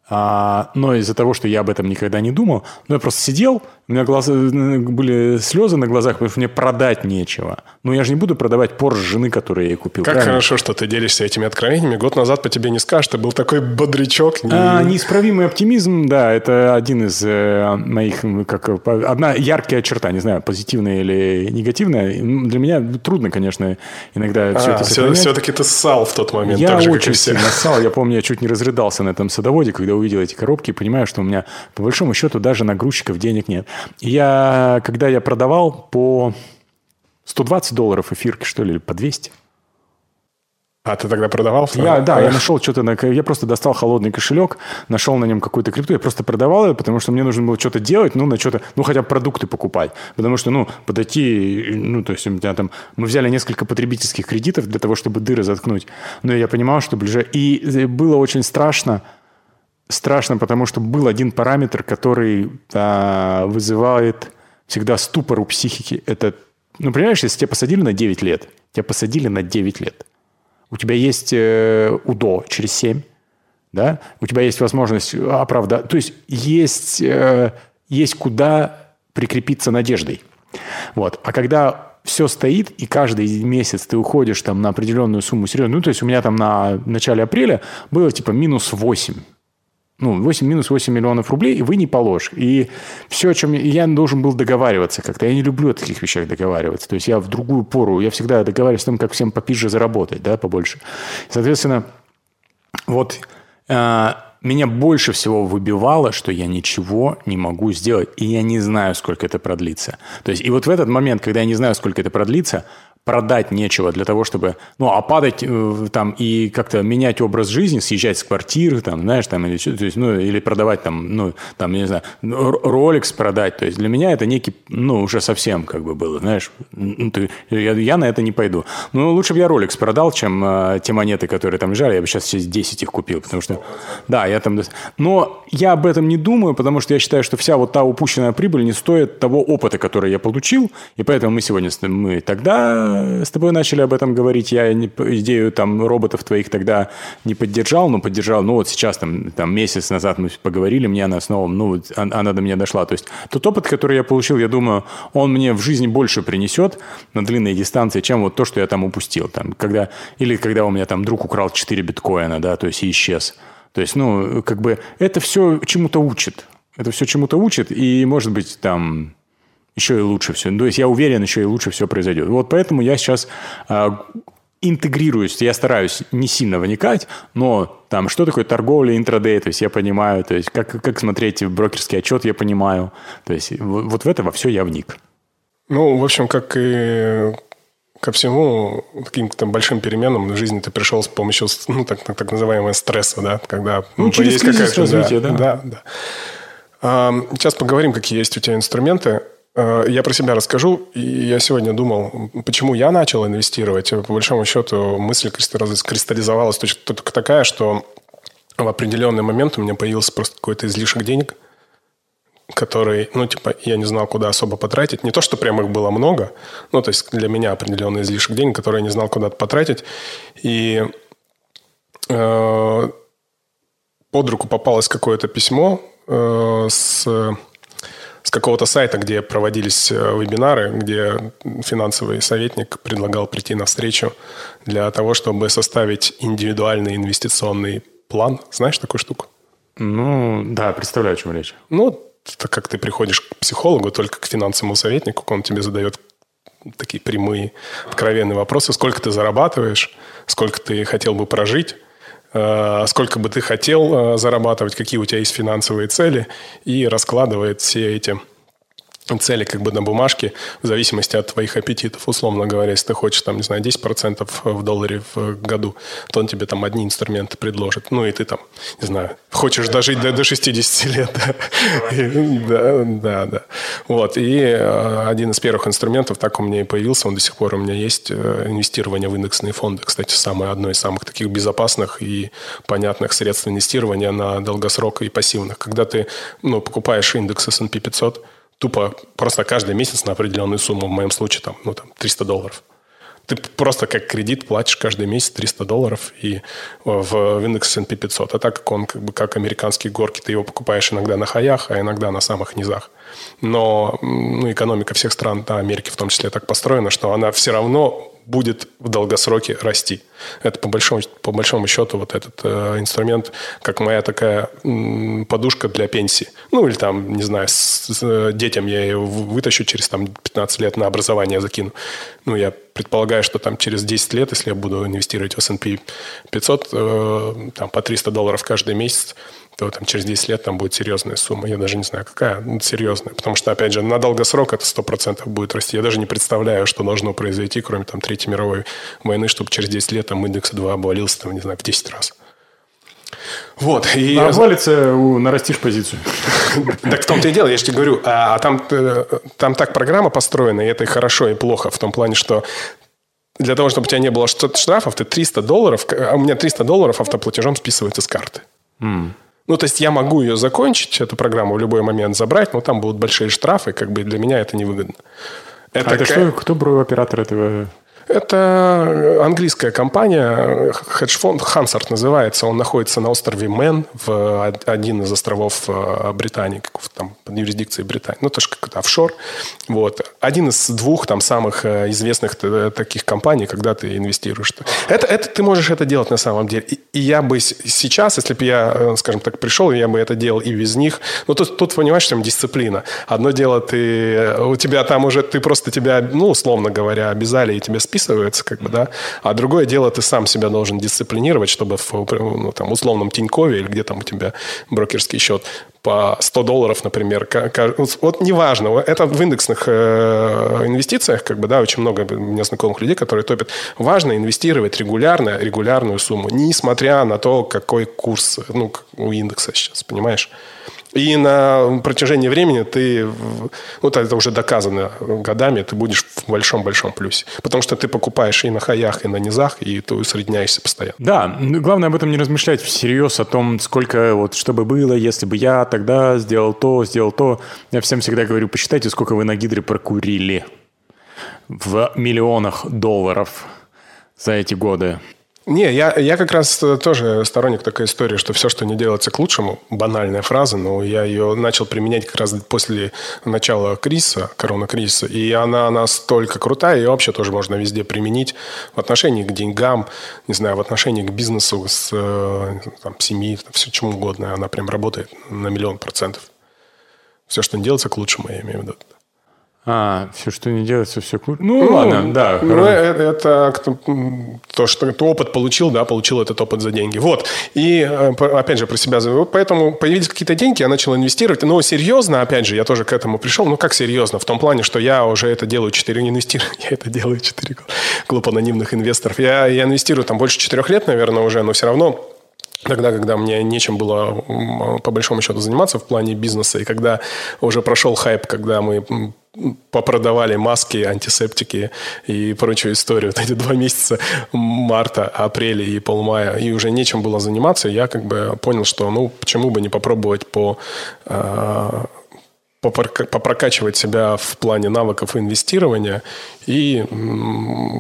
а, но из-за того, что я об этом никогда не думал, ну, я просто сидел, у меня глаза, были слезы на глазах, потому что мне продать нечего. Но я же не буду продавать Порш жены, которую я ей купил. Как правильно? хорошо, что ты делишься этими откровениями. Год назад по тебе не скажешь, ты был такой бодрячок. А, неисправимый оптимизм, да, это один из э, моих, как одна яркая черта, не знаю, позитивная или негативная. Для меня трудно, конечно, иногда а, все это все, Все-таки ты ссал в тот момент. Я же, очень сильно ссал. Я помню, я чуть не разрыдался на этом садоводе, когда увидел эти коробки и понимаю, что у меня, по большому счету, даже нагрузчиков денег нет. Я, когда я продавал по 120 долларов эфирки, что ли, или по 200. А ты тогда продавал? Я, да, я нашел что-то, на, я просто достал холодный кошелек, нашел на нем какую-то крипту, я просто продавал ее, потому что мне нужно было что-то делать, ну, на что-то, ну, хотя бы продукты покупать. Потому что, ну, подойти, ну, то есть у меня там, мы взяли несколько потребительских кредитов для того, чтобы дыры заткнуть. Но я понимал, что ближе... И было очень страшно, страшно, потому что был один параметр, который а, вызывает всегда ступор у психики. Это, ну, понимаешь, если тебя посадили на 9 лет, тебя посадили на 9 лет. У тебя есть э, УДО через 7, да? У тебя есть возможность оправдать. То есть есть, э, есть куда прикрепиться надеждой. Вот. А когда все стоит, и каждый месяц ты уходишь там на определенную сумму серьезную, ну, то есть у меня там на начале апреля было типа минус 8 ну, 8 минус 8 миллионов рублей, и вы не положь. И все, о чем я должен был договариваться как-то. Я не люблю о таких вещах договариваться. То есть я в другую пору, я всегда договариваюсь о том, как всем попизже заработать, да, побольше. Соответственно, вот э, меня больше всего выбивало, что я ничего не могу сделать, и я не знаю, сколько это продлится. То есть, и вот в этот момент, когда я не знаю, сколько это продлится, продать нечего для того, чтобы, ну, а падать э, там и как-то менять образ жизни, съезжать с квартиры, там, знаешь, там, или, то есть, ну, или продавать там, ну, там, не знаю, Rolex продать. То есть для меня это некий, ну, уже совсем как бы было, знаешь, я, я на это не пойду. Ну, лучше бы я Rolex продал, чем э, те монеты, которые там лежали, я бы сейчас все 10 их купил, потому что, да, я там... Но я об этом не думаю, потому что я считаю, что вся вот та упущенная прибыль не стоит того опыта, который я получил, и поэтому мы сегодня, мы тогда с тобой начали об этом говорить, я идею там роботов твоих тогда не поддержал, но поддержал, ну вот сейчас там, там месяц назад мы поговорили, мне она снова, ну она до меня дошла. То есть тот опыт, который я получил, я думаю, он мне в жизни больше принесет на длинной дистанции, чем вот то, что я там упустил. Там, когда, или когда у меня там друг украл 4 биткоина, да, то есть и исчез. То есть, ну, как бы это все чему-то учит. Это все чему-то учит, и, может быть, там еще и лучше все. То есть я уверен, еще и лучше все произойдет. Вот поэтому я сейчас э, интегрируюсь, я стараюсь не сильно вникать, но там что такое торговля интрадей, то есть я понимаю, то есть как, как смотреть брокерский отчет, я понимаю. То есть вот, вот в это во все я вник. Ну, в общем, как и ко всему, каким-то большим переменам в жизни ты пришел с помощью, ну, так, так, так называемого стресса, да, когда ну, через есть какая-то... развития, да. Да, да. А, сейчас поговорим, какие есть у тебя инструменты. Э, я про себя расскажу. Я сегодня думал, почему я начал инвестировать. По большому счету мысль кристаллизовалась только такая, что в определенный момент у меня появился просто какой-то излишек денег, который, ну, типа, я не знал, куда особо потратить. Не то, что прям их было много, ну, то есть для меня определенный излишек денег, который я не знал, куда потратить. И э, под руку попалось какое-то письмо э, с с какого-то сайта, где проводились э, вебинары, где финансовый советник предлагал прийти на встречу для того, чтобы составить индивидуальный инвестиционный план. Знаешь такую штуку? Ну, да, представляю, о чем речь. Ну, это как ты приходишь к психологу, только к финансовому советнику, он тебе задает такие прямые, откровенные вопросы. Сколько ты зарабатываешь, сколько ты хотел бы прожить, сколько бы ты хотел э, зарабатывать, какие у тебя есть финансовые цели, и раскладывает все эти цели как бы на бумажке в зависимости от твоих аппетитов. Условно говоря, если ты хочешь, там, не знаю, 10% в долларе в году, то он тебе там одни инструменты предложит. Ну, и ты там, не знаю, хочешь дожить до, до 60 лет. Да, да, да. Вот. И э, один из первых инструментов так у меня и появился, он до сих пор у меня есть, э, инвестирование в индексные фонды. Кстати, самое одно из самых таких безопасных и понятных средств инвестирования на долгосрок и пассивных. Когда ты ну, покупаешь индекс S&P 500, тупо просто каждый месяц на определенную сумму, в моем случае там, ну, там 300 долларов. Ты просто как кредит платишь каждый месяц 300 долларов и в, в индекс S&P 500. А так как он как бы как американские горки, ты его покупаешь иногда на хаях, а иногда на самых низах. Но ну, экономика всех стран, да, Америки в том числе, так построена, что она все равно будет в долгосроке расти. Это по большому, по большому счету вот этот э, инструмент, как моя такая м, подушка для пенсии. Ну, или там, не знаю, с, с, э, детям я ее вытащу через там 15 лет на образование закину. Ну, я предполагаю, что там через 10 лет, если я буду инвестировать в S&P 500, э, там по 300 долларов каждый месяц, то там через 10 лет там будет серьезная сумма. Я даже не знаю, какая, ну, серьезная. Потому что, опять же, на долгосрок это 100% будет расти. Я даже не представляю, что должно произойти, кроме там Третьей мировой войны, чтобы через 10 лет там индекс 2 обвалился, там, не знаю, в 10 раз. Вот. И... А обвалится, нарастишь позицию. Так в том-то и дело, я же тебе говорю. А, а там, э, там так программа построена, и это и хорошо, и плохо. В том плане, что для того, чтобы у тебя не было штрафов, ты 300 долларов, а у меня 300 долларов автоплатежом списывается с карты. Mm. Ну, то есть я могу ее закончить, эту программу в любой момент забрать, но там будут большие штрафы, как бы для меня это невыгодно. Это а это что, кто бровый оператор этого это английская компания, хедж-фонд Хансарт называется. Он находится на острове Мэн, в один из островов э, Британии, там, под юрисдикцией Британии. Ну, тоже как-то офшор. Вот. Один из двух там самых э, известных таких компаний, когда ты инвестируешь. Это, это, ты можешь это делать на самом деле. И, и я бы сейчас, если бы я, э, скажем так, пришел, я бы это делал и без них. Но тут, тут понимаешь, там дисциплина. Одно дело, ты, у тебя там уже, ты просто тебя, ну, условно говоря, обязали, и тебе списывают списывается, как бы, да. А другое дело, ты сам себя должен дисциплинировать, чтобы в ну, там, условном Тинькове или где там у тебя брокерский счет по 100 долларов, например. Вот неважно, это в индексных э, инвестициях, как бы, да, очень много у меня знакомых людей, которые топят. Важно инвестировать регулярно, регулярную сумму, несмотря на то, какой курс ну, у индекса сейчас, понимаешь? И на протяжении времени ты, вот это уже доказано годами, ты будешь в большом-большом плюсе. Потому что ты покупаешь и на хаях, и на низах, и ты усредняешься постоянно. Да, главное об этом не размышлять всерьез, о том, сколько вот, что бы было, если бы я тогда сделал то, сделал то. Я всем всегда говорю, посчитайте, сколько вы на гидре прокурили в миллионах долларов за эти годы. Не, я, я как раз тоже сторонник такой истории, что все, что не делается к лучшему, банальная фраза, но я ее начал применять как раз после начала кризиса, корона-кризиса, и она настолько крутая, ее вообще тоже можно везде применить в отношении к деньгам, не знаю, в отношении к бизнесу, с э, там, семьи, все чему угодно, она прям работает на миллион процентов. Все, что не делается к лучшему, я имею в виду. А, все, что не делается, все круто. Ну, ну ладно, да. Ну, это, это то, что ты опыт получил, да, получил этот опыт за деньги. Вот. И, э, опять же, про себя. Поэтому появились какие-то деньги, я начал инвестировать. Но серьезно, опять же, я тоже к этому пришел. Ну, как серьезно? В том плане, что я уже это делаю 4 инвестирования. Я это делаю 4 клуб анонимных инвесторов. Я, я инвестирую там больше 4 лет, наверное, уже, но все равно Тогда, когда мне нечем было по большому счету заниматься в плане бизнеса, и когда уже прошел хайп, когда мы попродавали маски, антисептики и прочую историю. Вот эти два месяца марта, апреля и полмая, и уже нечем было заниматься, я как бы понял, что ну почему бы не попробовать по а, попрокачивать себя в плане навыков инвестирования. И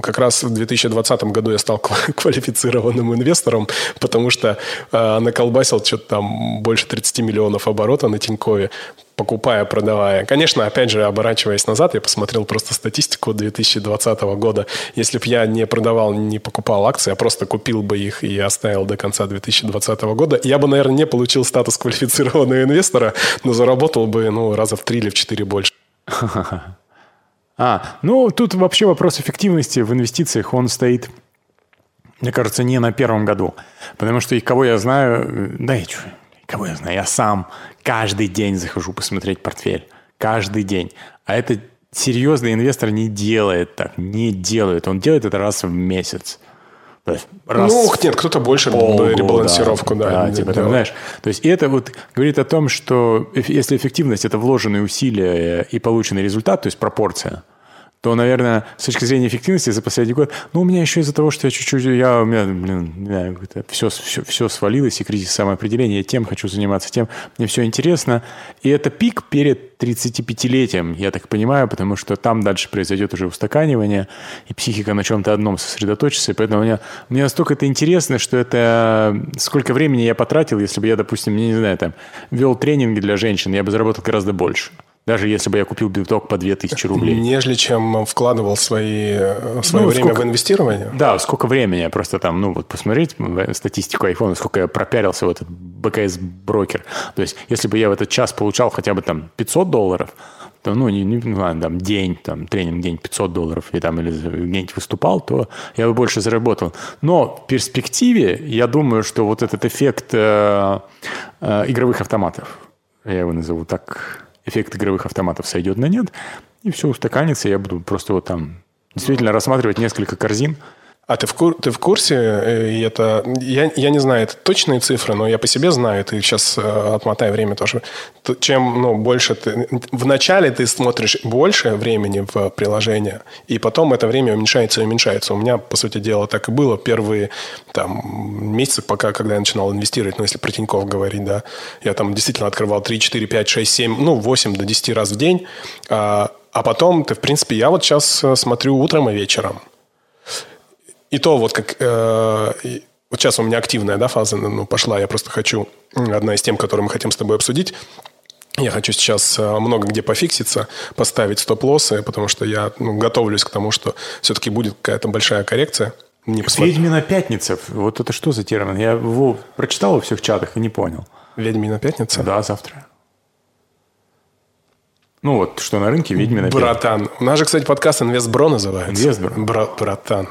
как раз в 2020 году я стал квалифицированным инвестором, потому что э, наколбасил что-то там больше 30 миллионов оборота на Тинькове покупая, продавая. Конечно, опять же, оборачиваясь назад, я посмотрел просто статистику 2020 года. Если бы я не продавал, не покупал акции, а просто купил бы их и оставил до конца 2020 года, я бы, наверное, не получил статус квалифицированного инвестора, но заработал бы ну, раза в три или в четыре больше. А, ну тут вообще вопрос эффективности в инвестициях, он стоит, мне кажется, не на первом году. Потому что и кого я знаю, да и что, кого я знаю, я сам каждый день захожу посмотреть портфель. каждый день. А это серьезный инвестор не делает так, не делает. Он делает это раз в месяц. То есть раз ну, нет, кто-то больше полгода, ребалансировку, да. да, да типа, там, знаешь, то есть это вот говорит о том, что если эффективность – это вложенные усилия и полученный результат, то есть пропорция – то, наверное, с точки зрения эффективности за последний год, ну, у меня еще из-за того, что я чуть-чуть, я, у меня, блин, не знаю, все, все, все свалилось, и кризис самоопределения, я тем хочу заниматься, тем, мне все интересно. И это пик перед 35-летием, я так понимаю, потому что там дальше произойдет уже устаканивание, и психика на чем-то одном сосредоточится, и поэтому мне, мне настолько это интересно, что это сколько времени я потратил, если бы я, допустим, не, не знаю, там, вел тренинги для женщин, я бы заработал гораздо больше. Даже если бы я купил биток по 2000 рублей. Нежели чем вкладывал свои, свое ну, время сколько, в инвестирование? Да, сколько времени. Просто там, ну вот посмотреть статистику iPhone, сколько я пропярился в этот БКС-брокер. То есть, если бы я в этот час получал хотя бы там 500 долларов, то, ну, не, не ну, ладно, там, день, там, тренинг день 500 долларов, и там, или где-нибудь выступал, то я бы больше заработал. Но в перспективе, я думаю, что вот этот эффект э, э, игровых автоматов, я его назову так, эффект игровых автоматов сойдет на нет, и все устаканится, я буду просто вот там действительно рассматривать несколько корзин, а ты в, кур, ты в курсе, э, это, я, я не знаю, это точные цифры, но я по себе знаю, ты сейчас э, отмотай время тоже. Чем ну, больше ты... Вначале ты смотришь больше времени в приложение, и потом это время уменьшается и уменьшается. У меня, по сути дела, так и было первые там, месяцы, пока, когда я начинал инвестировать, ну, если про Тинькофф говорить, да, я там действительно открывал 3, 4, 5, 6, 7, ну, 8 до 10 раз в день, а, а потом ты, в принципе, я вот сейчас э, смотрю утром и вечером – и то вот как... Э, вот сейчас у меня активная да, фаза ну, пошла, я просто хочу... Одна из тем, которые мы хотим с тобой обсудить, я хочу сейчас э, много где пофикситься, поставить стоп-лоссы, потому что я ну, готовлюсь к тому, что все-таки будет какая-то большая коррекция. Не посмотр... Ведьмина пятница. Вот это что за термин? Я его прочитал во всех чатах и не понял. Ведьмина пятница? Да, завтра. Ну вот, что на рынке ведьмина пятница. Братан. У нас же, кстати, подкаст «Инвестбро» называется. «Инвестбро». Бра- братан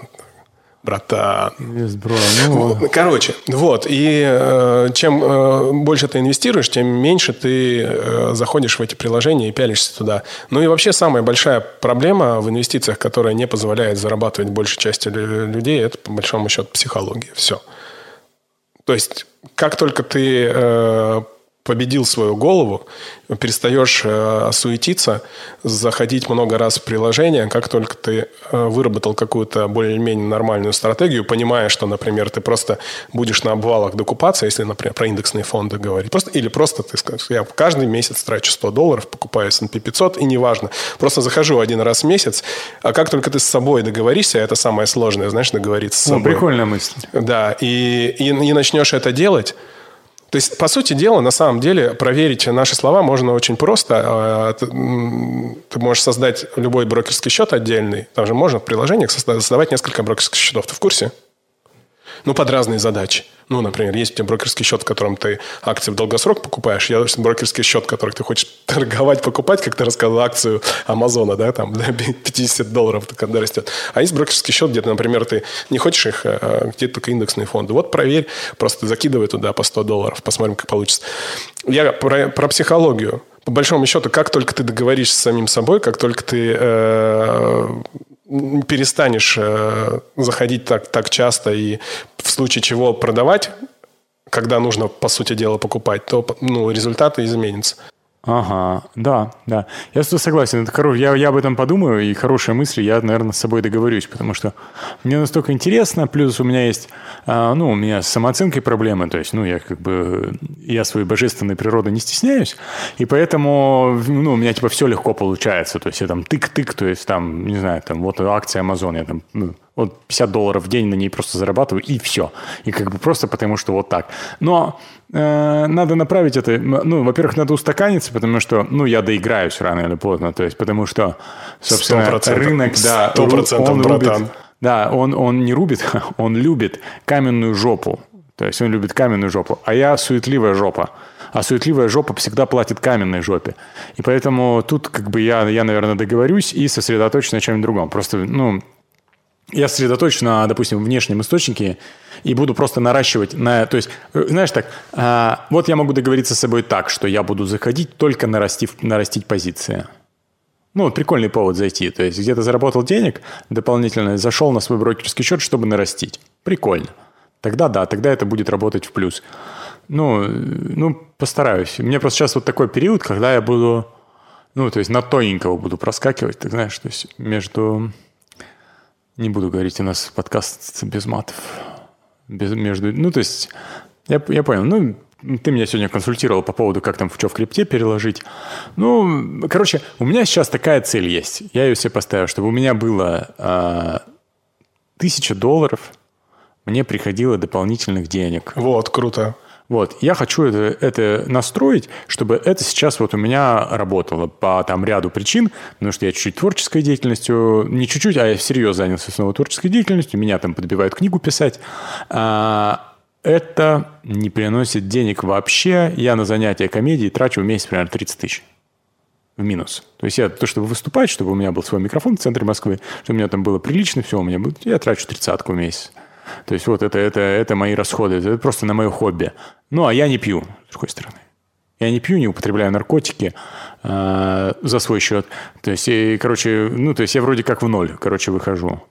братан. Yes, bro. Ну... Короче, вот. И э, чем э, больше ты инвестируешь, тем меньше ты э, заходишь в эти приложения и пялишься туда. Ну и вообще самая большая проблема в инвестициях, которая не позволяет зарабатывать большей части людей, это по большому счету психология. Все. То есть, как только ты э, победил свою голову, перестаешь э, суетиться, заходить много раз в приложение, как только ты э, выработал какую-то более-менее нормальную стратегию, понимая, что, например, ты просто будешь на обвалах докупаться, если, например, про индексные фонды говорить, просто, или просто ты скажешь, я каждый месяц трачу 100 долларов, покупаю S&P 500, и неважно, просто захожу один раз в месяц, а как только ты с собой договоришься, это самое сложное, знаешь, договориться с собой. Ну, прикольная мысль. Да, и, и, и начнешь это делать, то есть, по сути дела, на самом деле, проверить наши слова можно очень просто. А, ты можешь создать любой брокерский счет отдельный. Там же можно в приложениях создавать несколько брокерских счетов. Ты в курсе? Ну, под разные задачи. Ну, например, есть у тебя брокерский счет, в котором ты акции в долгосрок покупаешь. Я брокерский счет, который ты хочешь торговать, покупать, как ты рассказал, акцию Амазона, да, там, до 50 долларов, когда растет. А есть брокерский счет, где, например, ты не хочешь их, а где только индексные фонды. Вот проверь, просто закидывай туда по 100 долларов, посмотрим, как получится. Я про, про психологию по большому счету, как только ты договоришься с самим собой, как только ты э, перестанешь э, заходить так, так часто и в случае чего продавать, когда нужно, по сути дела, покупать, то ну, результаты изменятся. Ага, да, да. Я с тобой согласен. Это хоро... я, я об этом подумаю, и хорошая мысль, я, наверное, с собой договорюсь, потому что мне настолько интересно, плюс у меня есть, а, ну, у меня с самооценкой проблемы, то есть, ну, я как бы, я своей божественной природы не стесняюсь, и поэтому, ну, у меня, типа, все легко получается, то есть, я там тык-тык, то есть, там, не знаю, там, вот акция Amazon, я там, ну, вот 50 долларов в день на ней просто зарабатываю, и все. И как бы просто потому, что вот так. Но э, надо направить это, ну, во-первых, надо устаканиться, потому что, ну, я доиграюсь рано или поздно, то есть потому что, собственно, 100%, рынок, да, 100% он братан. Рубит, да, он, он не рубит, он любит каменную жопу. То есть он любит каменную жопу, а я суетливая жопа. А суетливая жопа всегда платит каменной жопе. И поэтому тут как бы я, я наверное, договорюсь и сосредоточусь на чем-нибудь другом. Просто, ну, я сосредоточусь на, допустим, внешнем источнике и буду просто наращивать на... То есть, э, знаешь так, а, вот я могу договориться с собой так, что я буду заходить только нарастив, нарастить позиции. Ну, прикольный повод зайти. То есть, где-то заработал денег дополнительно, зашел на свой брокерский счет, чтобы нарастить. Прикольно. Тогда да, тогда это будет работать в плюс. Ну, ну, постараюсь. У меня просто сейчас вот такой период, когда я буду, ну, то есть на тоненького буду проскакивать, ты знаешь, то есть между... Не буду говорить, у нас подкаст без матов. Без, между... Ну, то есть, я, я понял. Ну, ты меня сегодня консультировал по поводу, как там что в крипте переложить. Ну, короче, у меня сейчас такая цель есть. Я ее себе поставил, чтобы у меня было а, тысяча долларов, мне приходило дополнительных денег. Вот, круто. Вот, я хочу это, это настроить, чтобы это сейчас вот у меня работало по там ряду причин, потому что я чуть-чуть творческой деятельностью, не чуть-чуть, а я всерьез занялся снова творческой деятельностью, меня там подбивают книгу писать. А, это не приносит денег вообще. Я на занятия комедии трачу в месяц примерно 30 тысяч в минус. То есть я то, чтобы выступать, чтобы у меня был свой микрофон в центре Москвы, чтобы у меня там было прилично, все у меня было, я трачу тридцатку в месяц. То есть вот это, это, это мои расходы, это просто на мое хобби. Ну, а я не пью, с другой стороны. Я не пью, не употребляю наркотики э, за свой счет. То есть, и, короче, ну, то есть я вроде как в ноль, короче, выхожу.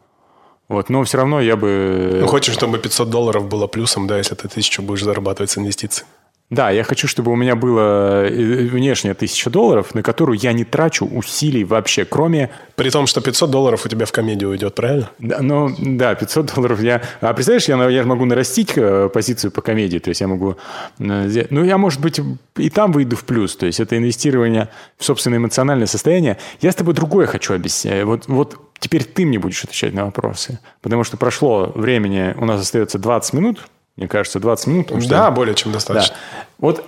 Вот, но все равно я бы... Ну, хочешь, чтобы 500 долларов было плюсом, да, если ты тысячу будешь зарабатывать с инвестиций? Да, я хочу, чтобы у меня было э, внешняя тысяча долларов, на которую я не трачу усилий вообще, кроме... При том, что 500 долларов у тебя в комедию уйдет, правильно? Да, ну, да, 500 долларов я... А представляешь, я, я могу нарастить э, позицию по комедии, то есть я могу... Э, ну, я, может быть, и там выйду в плюс, то есть это инвестирование в собственное эмоциональное состояние. Я с тобой другое хочу объяснять. Вот, вот теперь ты мне будешь отвечать на вопросы, потому что прошло времени, у нас остается 20 минут, мне кажется, 20 минут. Да, что... более чем достаточно. Да. Вот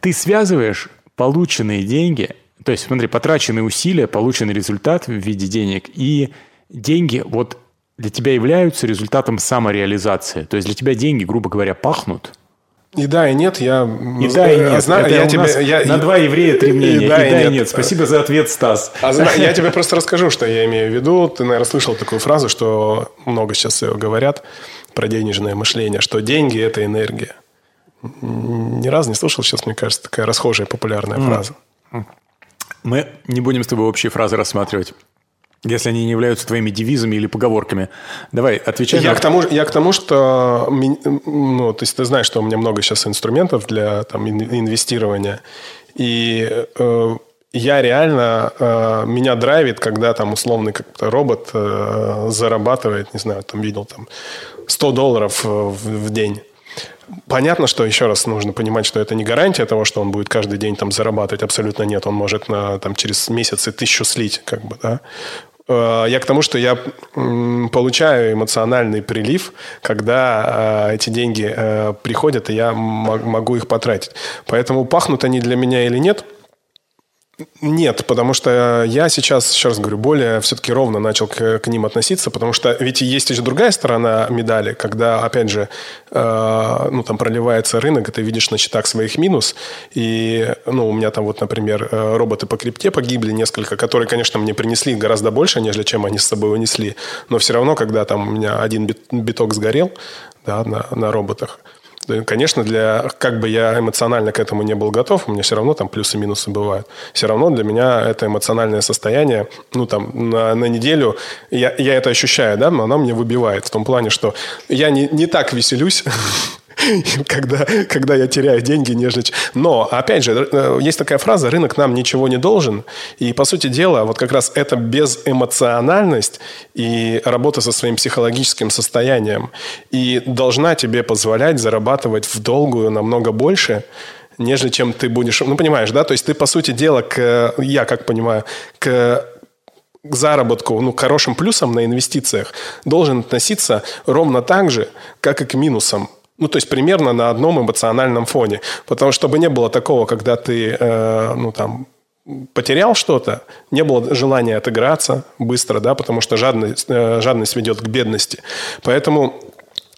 ты связываешь полученные деньги, то есть, смотри, потраченные усилия, полученный результат в виде денег, и деньги вот для тебя являются результатом самореализации. То есть для тебя деньги, грубо говоря, пахнут. И да, и нет, я... И да, и нет. Знаю, Это я тебе, я, на два еврея три мнения. И, да, и, да, и нет. нет. Спасибо за ответ, Стас. А, я тебе просто расскажу, что я имею в виду. Ты, наверное, слышал такую фразу, что много сейчас говорят про денежное мышление, что деньги – это энергия. Ни разу не слышал, сейчас, мне кажется, такая расхожая популярная фраза. Мы не будем с тобой общие фразы рассматривать если они не являются твоими девизами или поговорками. Давай, отвечай. Я, на... к, тому, я к тому, что ну, то есть ты знаешь, что у меня много сейчас инструментов для там, инвестирования. И э, я реально, э, меня драйвит, когда там условный как-то робот э, зарабатывает, не знаю, там видел там 100 долларов э, в, день. Понятно, что еще раз нужно понимать, что это не гарантия того, что он будет каждый день там зарабатывать. Абсолютно нет. Он может на, там, через месяцы тысячу слить, как бы, да. Э, я к тому, что я получаю эмоциональный прилив, когда э, эти деньги приходят, и я могу их потратить. Поэтому пахнут они для меня или нет – нет, потому что я сейчас, еще раз говорю, более все-таки ровно начал к, к ним относиться, потому что ведь есть еще другая сторона медали, когда, опять же, э, ну, там проливается рынок, и ты видишь на счетах своих минус, и, ну, у меня там вот, например, э, роботы по крипте погибли несколько, которые, конечно, мне принесли гораздо больше, нежели чем они с собой унесли, но все равно, когда там у меня один биток сгорел, да, на, на роботах, Конечно, для, как бы я эмоционально к этому не был готов, у меня все равно там плюсы и минусы бывают. Все равно для меня это эмоциональное состояние, ну, там, на, на неделю, я, я это ощущаю, да, но оно мне выбивает в том плане, что я не, не так веселюсь, когда, когда я теряю деньги, нежели... Но, опять же, э, есть такая фраза «рынок нам ничего не должен». И, по сути дела, вот как раз это безэмоциональность и работа со своим психологическим состоянием и должна тебе позволять зарабатывать в долгую намного больше, нежели чем ты будешь... Ну, понимаешь, да? То есть ты, по сути дела, к, я как понимаю, к к заработку, ну, к хорошим плюсам на инвестициях должен относиться ровно так же, как и к минусам. Ну, то есть примерно на одном эмоциональном фоне. Потому что чтобы не было такого, когда ты, э, ну, там, потерял что-то, не было желания отыграться быстро, да, потому что жадность, э, жадность ведет к бедности. Поэтому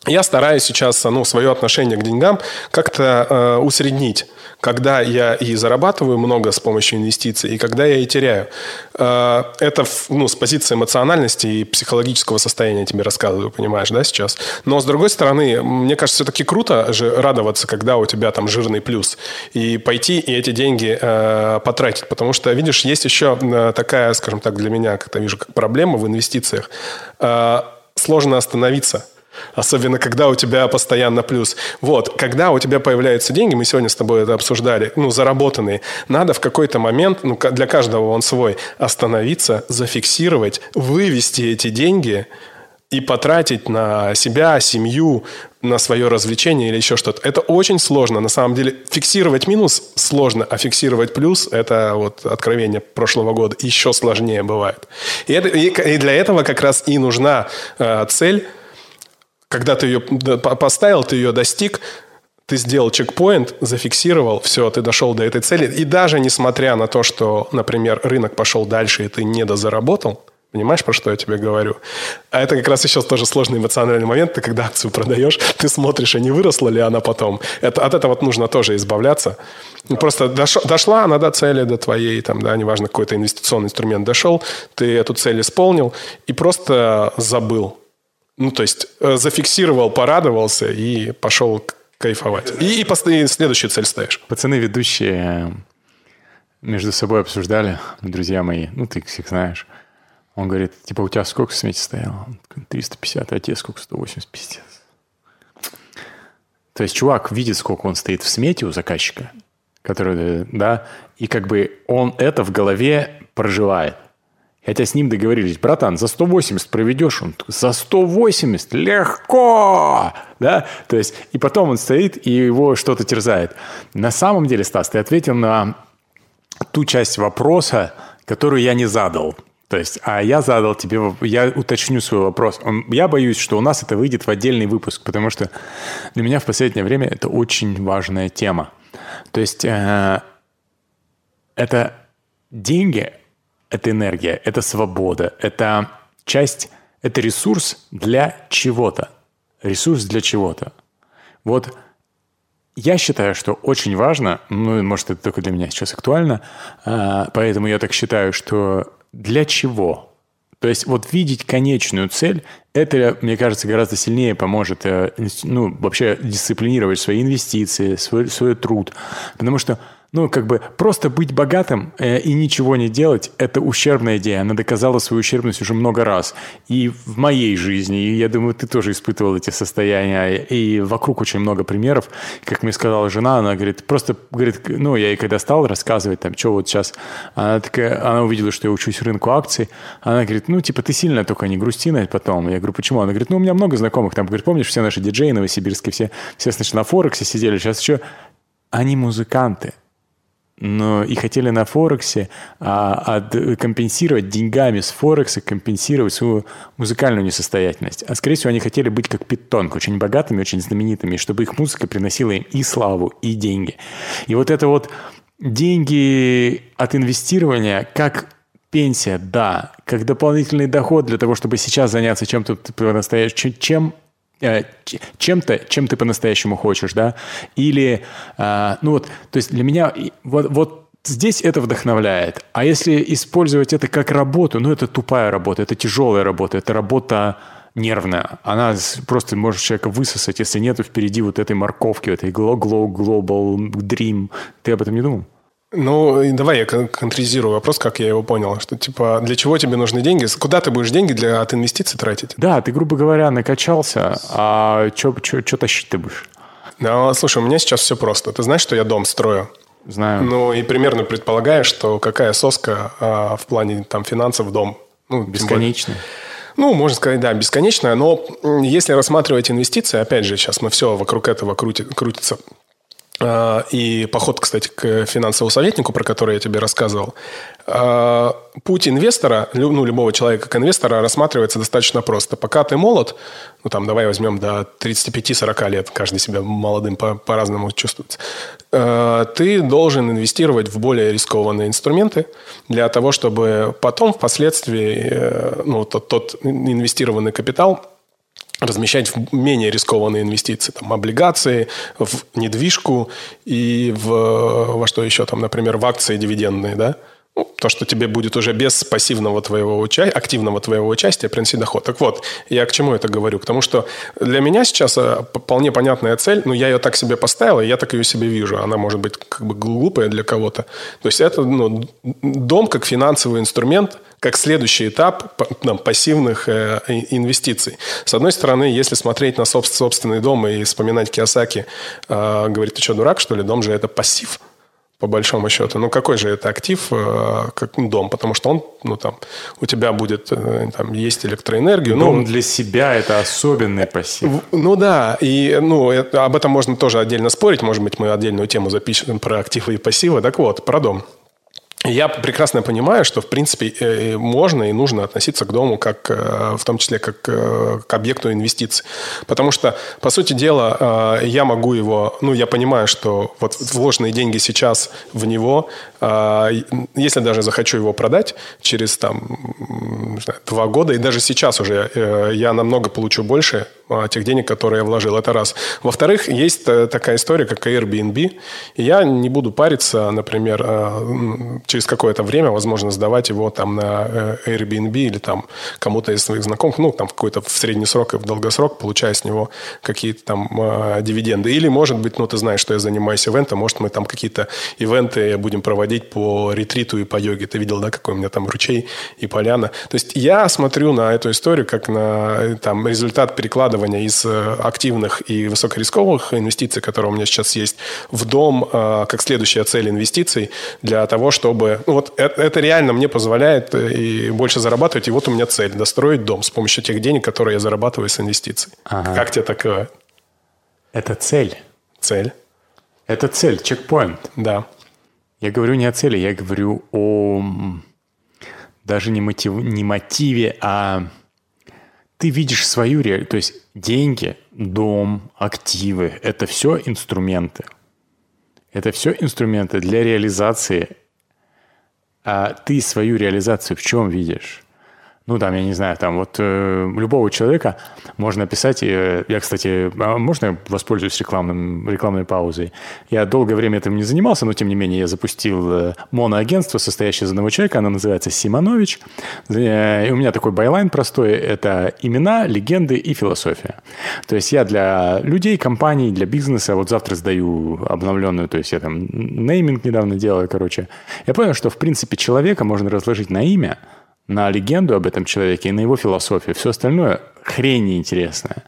я стараюсь сейчас ну, свое отношение к деньгам как-то э, усреднить. Когда я и зарабатываю много с помощью инвестиций, и когда я и теряю. Э, это ну, с позиции эмоциональности и психологического состояния тебе рассказываю, понимаешь, да, сейчас? Но, с другой стороны, мне кажется, все-таки круто же радоваться, когда у тебя там жирный плюс, и пойти и эти деньги э, потратить, потому что, видишь, есть еще э, такая, скажем так, для меня, как-то вижу, как проблема в инвестициях. Сложно остановиться – Особенно, когда у тебя постоянно плюс. Вот, когда у тебя появляются деньги, мы сегодня с тобой это обсуждали, ну, заработанные, надо в какой-то момент, ну, для каждого он свой, остановиться, зафиксировать, вывести эти деньги и потратить на себя, семью, на свое развлечение или еще что-то. Это очень сложно. На самом деле фиксировать минус сложно, а фиксировать плюс – это вот откровение прошлого года. Еще сложнее бывает. И, это, и для этого как раз и нужна э, цель – когда ты ее поставил, ты ее достиг, ты сделал чекпоинт, зафиксировал, все, ты дошел до этой цели. И даже несмотря на то, что, например, рынок пошел дальше, и ты недозаработал, Понимаешь, про что я тебе говорю? А это как раз еще тоже сложный эмоциональный момент. Ты когда акцию продаешь, ты смотришь, а не выросла ли она потом. Это, от этого нужно тоже избавляться. Ну, просто дош, дошла она до цели, до твоей, там, да, неважно, какой-то инвестиционный инструмент дошел, ты эту цель исполнил и просто забыл. Ну, то есть э, зафиксировал, порадовался и пошел кайфовать. И, и, и следующую цель ставишь. Пацаны ведущие между собой обсуждали, друзья мои, ну, ты всех знаешь. Он говорит, типа, у тебя сколько в смете стояло? 350, а тебе сколько? 180, пиздец. То есть чувак видит, сколько он стоит в смете у заказчика, который, да, и как бы он это в голове проживает. Хотя с ним договорились, братан, за 180 проведешь? Он за 180? Легко! Да? То есть, и потом он стоит, и его что-то терзает. На самом деле, Стас, ты ответил на ту часть вопроса, которую я не задал. То есть, а я задал тебе, я уточню свой вопрос. Я боюсь, что у нас это выйдет в отдельный выпуск, потому что для меня в последнее время это очень важная тема. То есть, э, это деньги – это энергия, это свобода, это часть, это ресурс для чего-то. Ресурс для чего-то. Вот я считаю, что очень важно, ну, может, это только для меня сейчас актуально, а, поэтому я так считаю, что для чего? То есть вот видеть конечную цель, это, мне кажется, гораздо сильнее поможет э, ну, вообще дисциплинировать свои инвестиции, свой, свой труд. Потому что ну, как бы просто быть богатым э, и ничего не делать – это ущербная идея. Она доказала свою ущербность уже много раз. И в моей жизни, и я думаю, ты тоже испытывал эти состояния. И вокруг очень много примеров. Как мне сказала жена, она говорит, просто, говорит, ну, я ей когда стал рассказывать, там, что вот сейчас, она такая, она увидела, что я учусь рынку акций. Она говорит, ну, типа, ты сильно только не грусти на потом. Я говорю, почему? Она говорит, ну, у меня много знакомых. Там, говорит, помнишь, все наши диджеи новосибирские, все, все сначала на Форексе сидели, сейчас еще они музыканты – но и хотели на Форексе а, от, компенсировать деньгами с Форекса, компенсировать свою музыкальную несостоятельность. А скорее всего, они хотели быть как Питтонг, очень богатыми, очень знаменитыми, чтобы их музыка приносила им и славу, и деньги. И вот это вот деньги от инвестирования, как пенсия, да, как дополнительный доход для того, чтобы сейчас заняться чем-то по-настоящему, Э, чем-то, чем ты по-настоящему хочешь, да, или, э, ну вот, то есть для меня вот, вот здесь это вдохновляет, а если использовать это как работу, ну это тупая работа, это тяжелая работа, это работа нервная, она просто может человека высосать, если нету впереди вот этой морковки, этой global dream, ты об этом не думал? Ну, давай я конкретизирую вопрос, как я его понял. Что, типа, для чего тебе нужны деньги? Куда ты будешь деньги для, от инвестиций тратить? Да, ты, грубо говоря, накачался, а что тащить ты будешь? Ну, слушай, у меня сейчас все просто. Ты знаешь, что я дом строю? Знаю. Ну, и примерно предполагаешь, что какая соска а, в плане там финансов дом. Ну, Бесконечная. Ну, можно сказать, да, бесконечная, но если рассматривать инвестиции, опять же, сейчас мы все вокруг этого крути, крутится и поход, кстати, к финансовому советнику, про который я тебе рассказывал. А, путь инвестора, ну, любого человека к инвестора рассматривается достаточно просто. Пока ты молод, ну, там, давай возьмем до 35-40 лет, каждый себя молодым по- по-разному чувствует, а, ты должен инвестировать в более рискованные инструменты для того, чтобы потом, впоследствии, э, ну, тот, тот инвестированный капитал размещать в менее рискованные инвестиции, там, облигации, в недвижку и в, во что еще там, например, в акции дивидендные, да? То, что тебе будет уже без пассивного твоего участия, активного твоего участия приносить доход. Так вот, я к чему это говорю? К тому, что для меня сейчас э, вполне понятная цель, ну, я ее так себе поставил, и я так ее себе вижу. Она может быть как бы глупая для кого-то. То есть это ну, дом как финансовый инструмент, как следующий этап там, пассивных э, инвестиций. С одной стороны, если смотреть на собственный дом и вспоминать Киосаки, э, говорит, ты что, дурак, что ли? Дом же это пассив по большому счету. Ну, какой же это актив, э, как дом? Потому что он, ну, там, у тебя будет, э, там, есть электроэнергию. Дом ну, для себя – это особенный пассив. Ну, да. И, ну, это, об этом можно тоже отдельно спорить. Может быть, мы отдельную тему запишем про активы и пассивы. Так вот, про дом. Я прекрасно понимаю, что, в принципе, э, можно и нужно относиться к дому как, э, в том числе, как э, к объекту инвестиций. Потому что, по сути дела, я могу его... Ну, я понимаю, что вот вложенные деньги сейчас в него, если даже захочу его продать через там, два года, и даже сейчас уже я намного получу больше тех денег, которые я вложил. Это раз. Во-вторых, есть такая история, как Airbnb. И я не буду париться, например, через какое-то время, возможно, сдавать его там на э, Airbnb или там кому-то из своих знакомых, ну, там какой-то в средний срок и в долгосрок, получая с него какие-то там э, дивиденды. Или, может быть, ну, ты знаешь, что я занимаюсь ивентом, может, мы там какие-то ивенты будем проводить по ретриту и по йоге. Ты видел, да, какой у меня там ручей и поляна. То есть я смотрю на эту историю как на э, там, результат перекладывания из э, активных и высокорисковых инвестиций, которые у меня сейчас есть, в дом э, как следующая цель инвестиций для того, чтобы. Ну, вот это, это реально мне позволяет э, и больше зарабатывать. И вот у меня цель – достроить дом с помощью тех денег, которые я зарабатываю с инвестиций. Ага. Как тебе такое? Это цель. Цель. Это цель, чекпоинт. Да. Я говорю не о цели, я говорю о даже не, мотив, не мотиве, а ты видишь свою реальность. То есть деньги, дом, активы – это все инструменты. Это все инструменты для реализации а ты свою реализацию в чем видишь? Ну, там, я не знаю, там вот э, любого человека можно писать. Э, я, кстати, а можно воспользуюсь рекламным, рекламной паузой? Я долгое время этим не занимался, но, тем не менее, я запустил э, моноагентство, состоящее из одного человека. Оно называется Симонович. Э, и у меня такой byline простой. Это имена, легенды и философия. То есть я для людей, компаний, для бизнеса, вот завтра сдаю обновленную, то есть я там нейминг недавно делаю, короче. Я понял, что, в принципе, человека можно разложить на имя – на легенду об этом человеке и на его философию. Все остальное хрень неинтересная.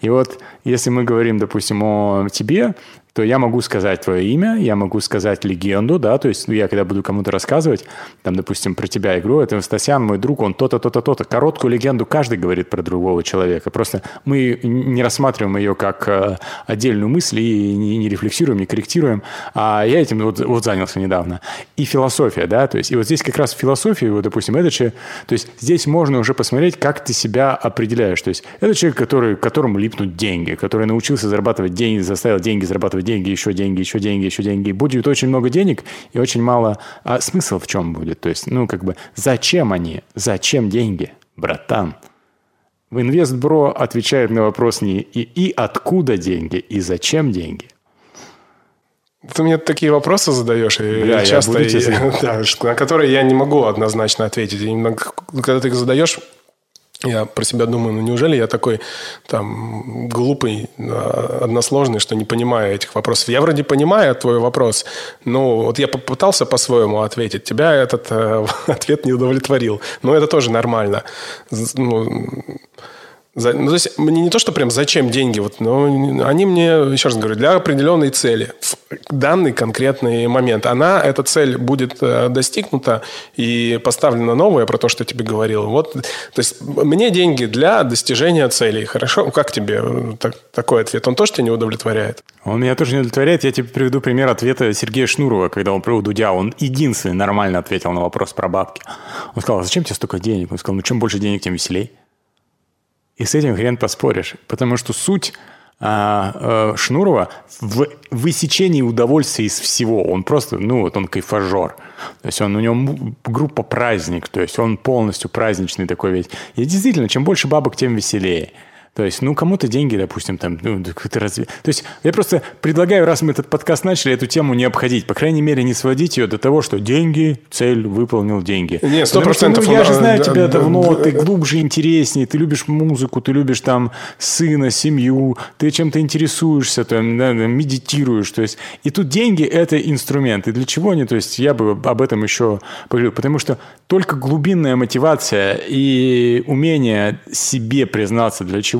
И вот если мы говорим, допустим, о тебе, то я могу сказать твое имя, я могу сказать легенду, да, то есть ну, я когда буду кому-то рассказывать, там, допустим, про тебя игру, это Стасян, мой друг, он то-то, то-то, то-то. Короткую легенду каждый говорит про другого человека. Просто мы не рассматриваем ее как э, отдельную мысль и не, не рефлексируем, не корректируем. А я этим вот, вот занялся недавно. И философия, да, то есть и вот здесь как раз философия, вот, допустим, это человек, то есть здесь можно уже посмотреть, как ты себя определяешь. То есть это человек, который, которому липнут деньги, который научился зарабатывать деньги, заставил деньги зарабатывать зарабатывать деньги, еще деньги, еще деньги, еще деньги. Будет очень много денег и очень мало... А смысл в чем будет? То есть, ну, как бы, зачем они? Зачем деньги, братан? В Инвестбро отвечает на вопрос не и, и откуда деньги, и зачем деньги. Ты мне такие вопросы задаешь, и Бля, часто, и, да, на которые я не могу однозначно ответить. И когда ты их задаешь, я про себя думаю, ну неужели я такой там глупый, а, односложный, что не понимаю этих вопросов? Я вроде понимаю твой вопрос, но вот я попытался по-своему ответить. Тебя этот э, ответ не удовлетворил. Но это тоже нормально. Ну, за, ну, то есть, мне не то, что прям зачем деньги, вот, но они мне, еще раз говорю, для определенной цели. В данный конкретный момент. Она, эта цель будет э, достигнута и поставлена новая, про то, что я тебе говорил. Вот, то есть, мне деньги для достижения целей. Хорошо? Как тебе э, так, такой ответ? Он тоже тебя не удовлетворяет? Он меня тоже не удовлетворяет. Я тебе приведу пример ответа Сергея Шнурова, когда он про Дудя. Он единственный нормально ответил на вопрос про бабки. Он сказал, «А зачем тебе столько денег? Он сказал, ну чем больше денег, тем веселей. И с этим хрен поспоришь, потому что суть а, а, Шнурова в высечении удовольствия из всего. Он просто, ну вот он кайфажор. То есть он, у него группа праздник, то есть он полностью праздничный такой весь. И действительно, чем больше бабок, тем веселее. То есть, ну, кому-то деньги, допустим, там, ну, как-то разве... То есть, я просто предлагаю, раз мы этот подкаст начали, эту тему не обходить. По крайней мере, не сводить ее до того, что деньги, цель, выполнил деньги. Не, сто что, процентов. Ну, я же знаю Да, тебя да, давно, да, ты глубже, интереснее, ты любишь музыку, ты любишь там сына, семью, ты чем-то интересуешься, там, да, медитируешь. То есть, и тут деньги – это инструмент. И для чего они? То есть, я бы об этом еще поговорил. Потому что только глубинная мотивация и умение себе признаться для чего,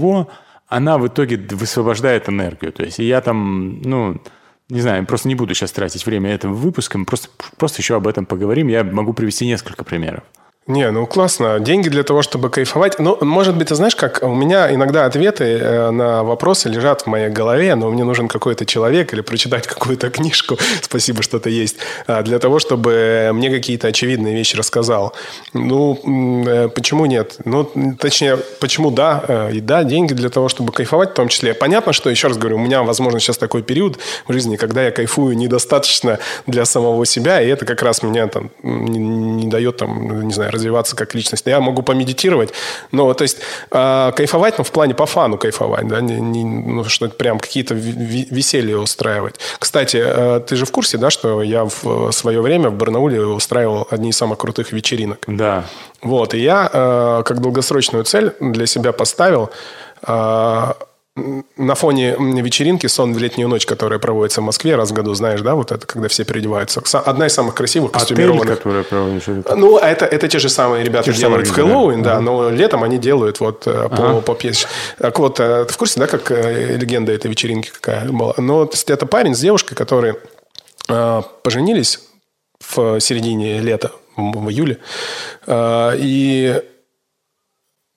она в итоге высвобождает энергию. То есть, я там, ну, не знаю, просто не буду сейчас тратить время этим выпуском, просто, просто еще об этом поговорим. Я могу привести несколько примеров. Не, ну классно. Деньги для того, чтобы кайфовать. Ну, может быть, ты знаешь, как у меня иногда ответы э, на вопросы лежат в моей голове, но мне нужен какой-то человек или прочитать какую-то книжку, спасибо, что-то есть, а, для того, чтобы мне какие-то очевидные вещи рассказал. Ну, э, почему нет? Ну, точнее, почему да? Э, И да, деньги для того, чтобы кайфовать в том числе. Понятно, что, еще раз говорю, у меня, возможно, сейчас такой период в жизни, когда я кайфую недостаточно для самого себя, и это как раз меня там не, не дает там, не знаю, развиваться как личность. Я могу помедитировать, но то есть э, кайфовать, ну, в плане по фану кайфовать, да, не, не- ну, что это прям какие-то веселья устраивать. Кстати, э, ты же в курсе, да, что я в свое время в Барнауле устраивал одни из самых крутых вечеринок. Да. Вот, и я э, как долгосрочную цель для себя поставил э, на фоне вечеринки «Сон в летнюю ночь», которая проводится в Москве раз в году, знаешь, да, вот это, когда все переодеваются. Одна из самых красивых Отель, костюмированных. который проводишь. это- Ну, это, это те же самые ребята Те делают в Хэллоуин, да, но летом они делают вот э, по, по пьесе. Так вот, э, ты в курсе, да, как э, легенда этой вечеринки какая была? Ну, то есть это парень с девушкой, которые поженились в середине лета, в, июле, и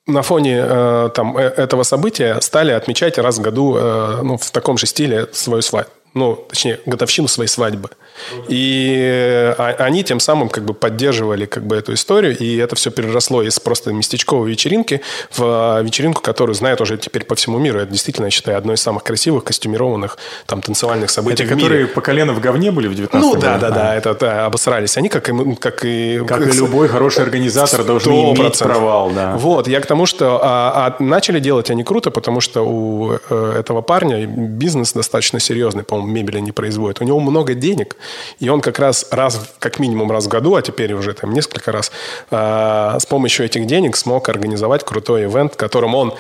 на фоне э, там, э, этого события стали отмечать раз в году э, ну, в таком же стиле свою свадьбу. Ну, точнее, годовщину своей свадьбы. И э, а- они тем самым как бы поддерживали как бы эту историю, и это все переросло из просто местечковой вечеринки в э, вечеринку, которую знают уже теперь по всему миру. Это действительно, я считаю, одно из самых красивых костюмированных там танцевальных событий Это которые по колено в говне были в 19 Ну да, да, да, это да, обосрались. Они как и, как и Как и любой хороший организатор должны иметь 100%. провал, да. Вот, я к тому, что а, а начали делать они круто, потому что у э, этого парня бизнес достаточно серьезный, по-моему, мебель они производят. У него много денег, и он как раз раз, как минимум раз в году, а теперь уже там несколько раз, а, с помощью этих денег смог организовать крутой ивент, которым он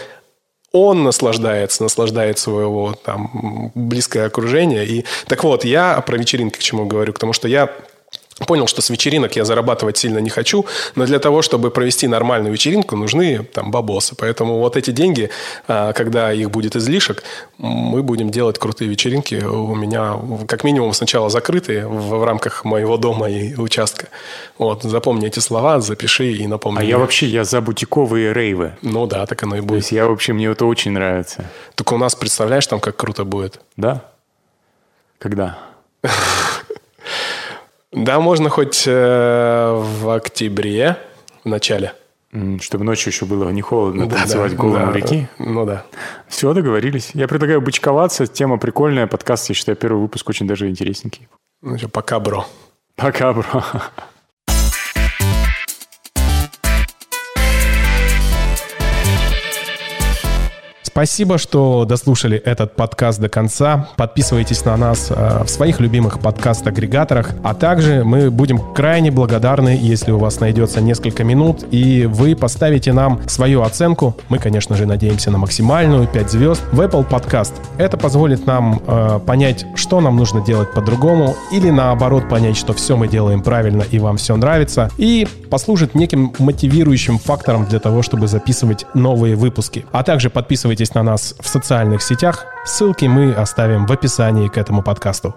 он наслаждается, наслаждает своего там близкое окружение. И так вот, я про вечеринки к чему говорю, потому что я понял, что с вечеринок я зарабатывать сильно не хочу, но для того, чтобы провести нормальную вечеринку, нужны там бабосы. Поэтому вот эти деньги, а, когда их будет излишек, мы будем делать крутые вечеринки. У меня как минимум сначала закрытые в, рамках моего дома и участка. Вот, запомни эти слова, запиши и напомни. А я вообще, я за бутиковые рейвы. Ну да, так оно и То будет. есть я вообще, мне это очень нравится. Только у нас, представляешь, там как круто будет. Да? Когда? Да, можно хоть э, в октябре, в начале. Чтобы ночью еще было не холодно Да, танцевать да, голым да. реки. Ну да. Все, договорились. Я предлагаю бычковаться. Тема прикольная. Подкаст, я считаю, первый выпуск очень даже интересненький. Ну что, пока, бро. Пока, бро. Спасибо, что дослушали этот подкаст до конца. Подписывайтесь на нас э, в своих любимых подкаст-агрегаторах. А также мы будем крайне благодарны, если у вас найдется несколько минут, и вы поставите нам свою оценку. Мы, конечно же, надеемся на максимальную 5 звезд в Apple Podcast. Это позволит нам э, понять, что нам нужно делать по-другому, или наоборот понять, что все мы делаем правильно и вам все нравится, и послужит неким мотивирующим фактором для того, чтобы записывать новые выпуски. А также подписывайтесь на нас в социальных сетях. Ссылки мы оставим в описании к этому подкасту.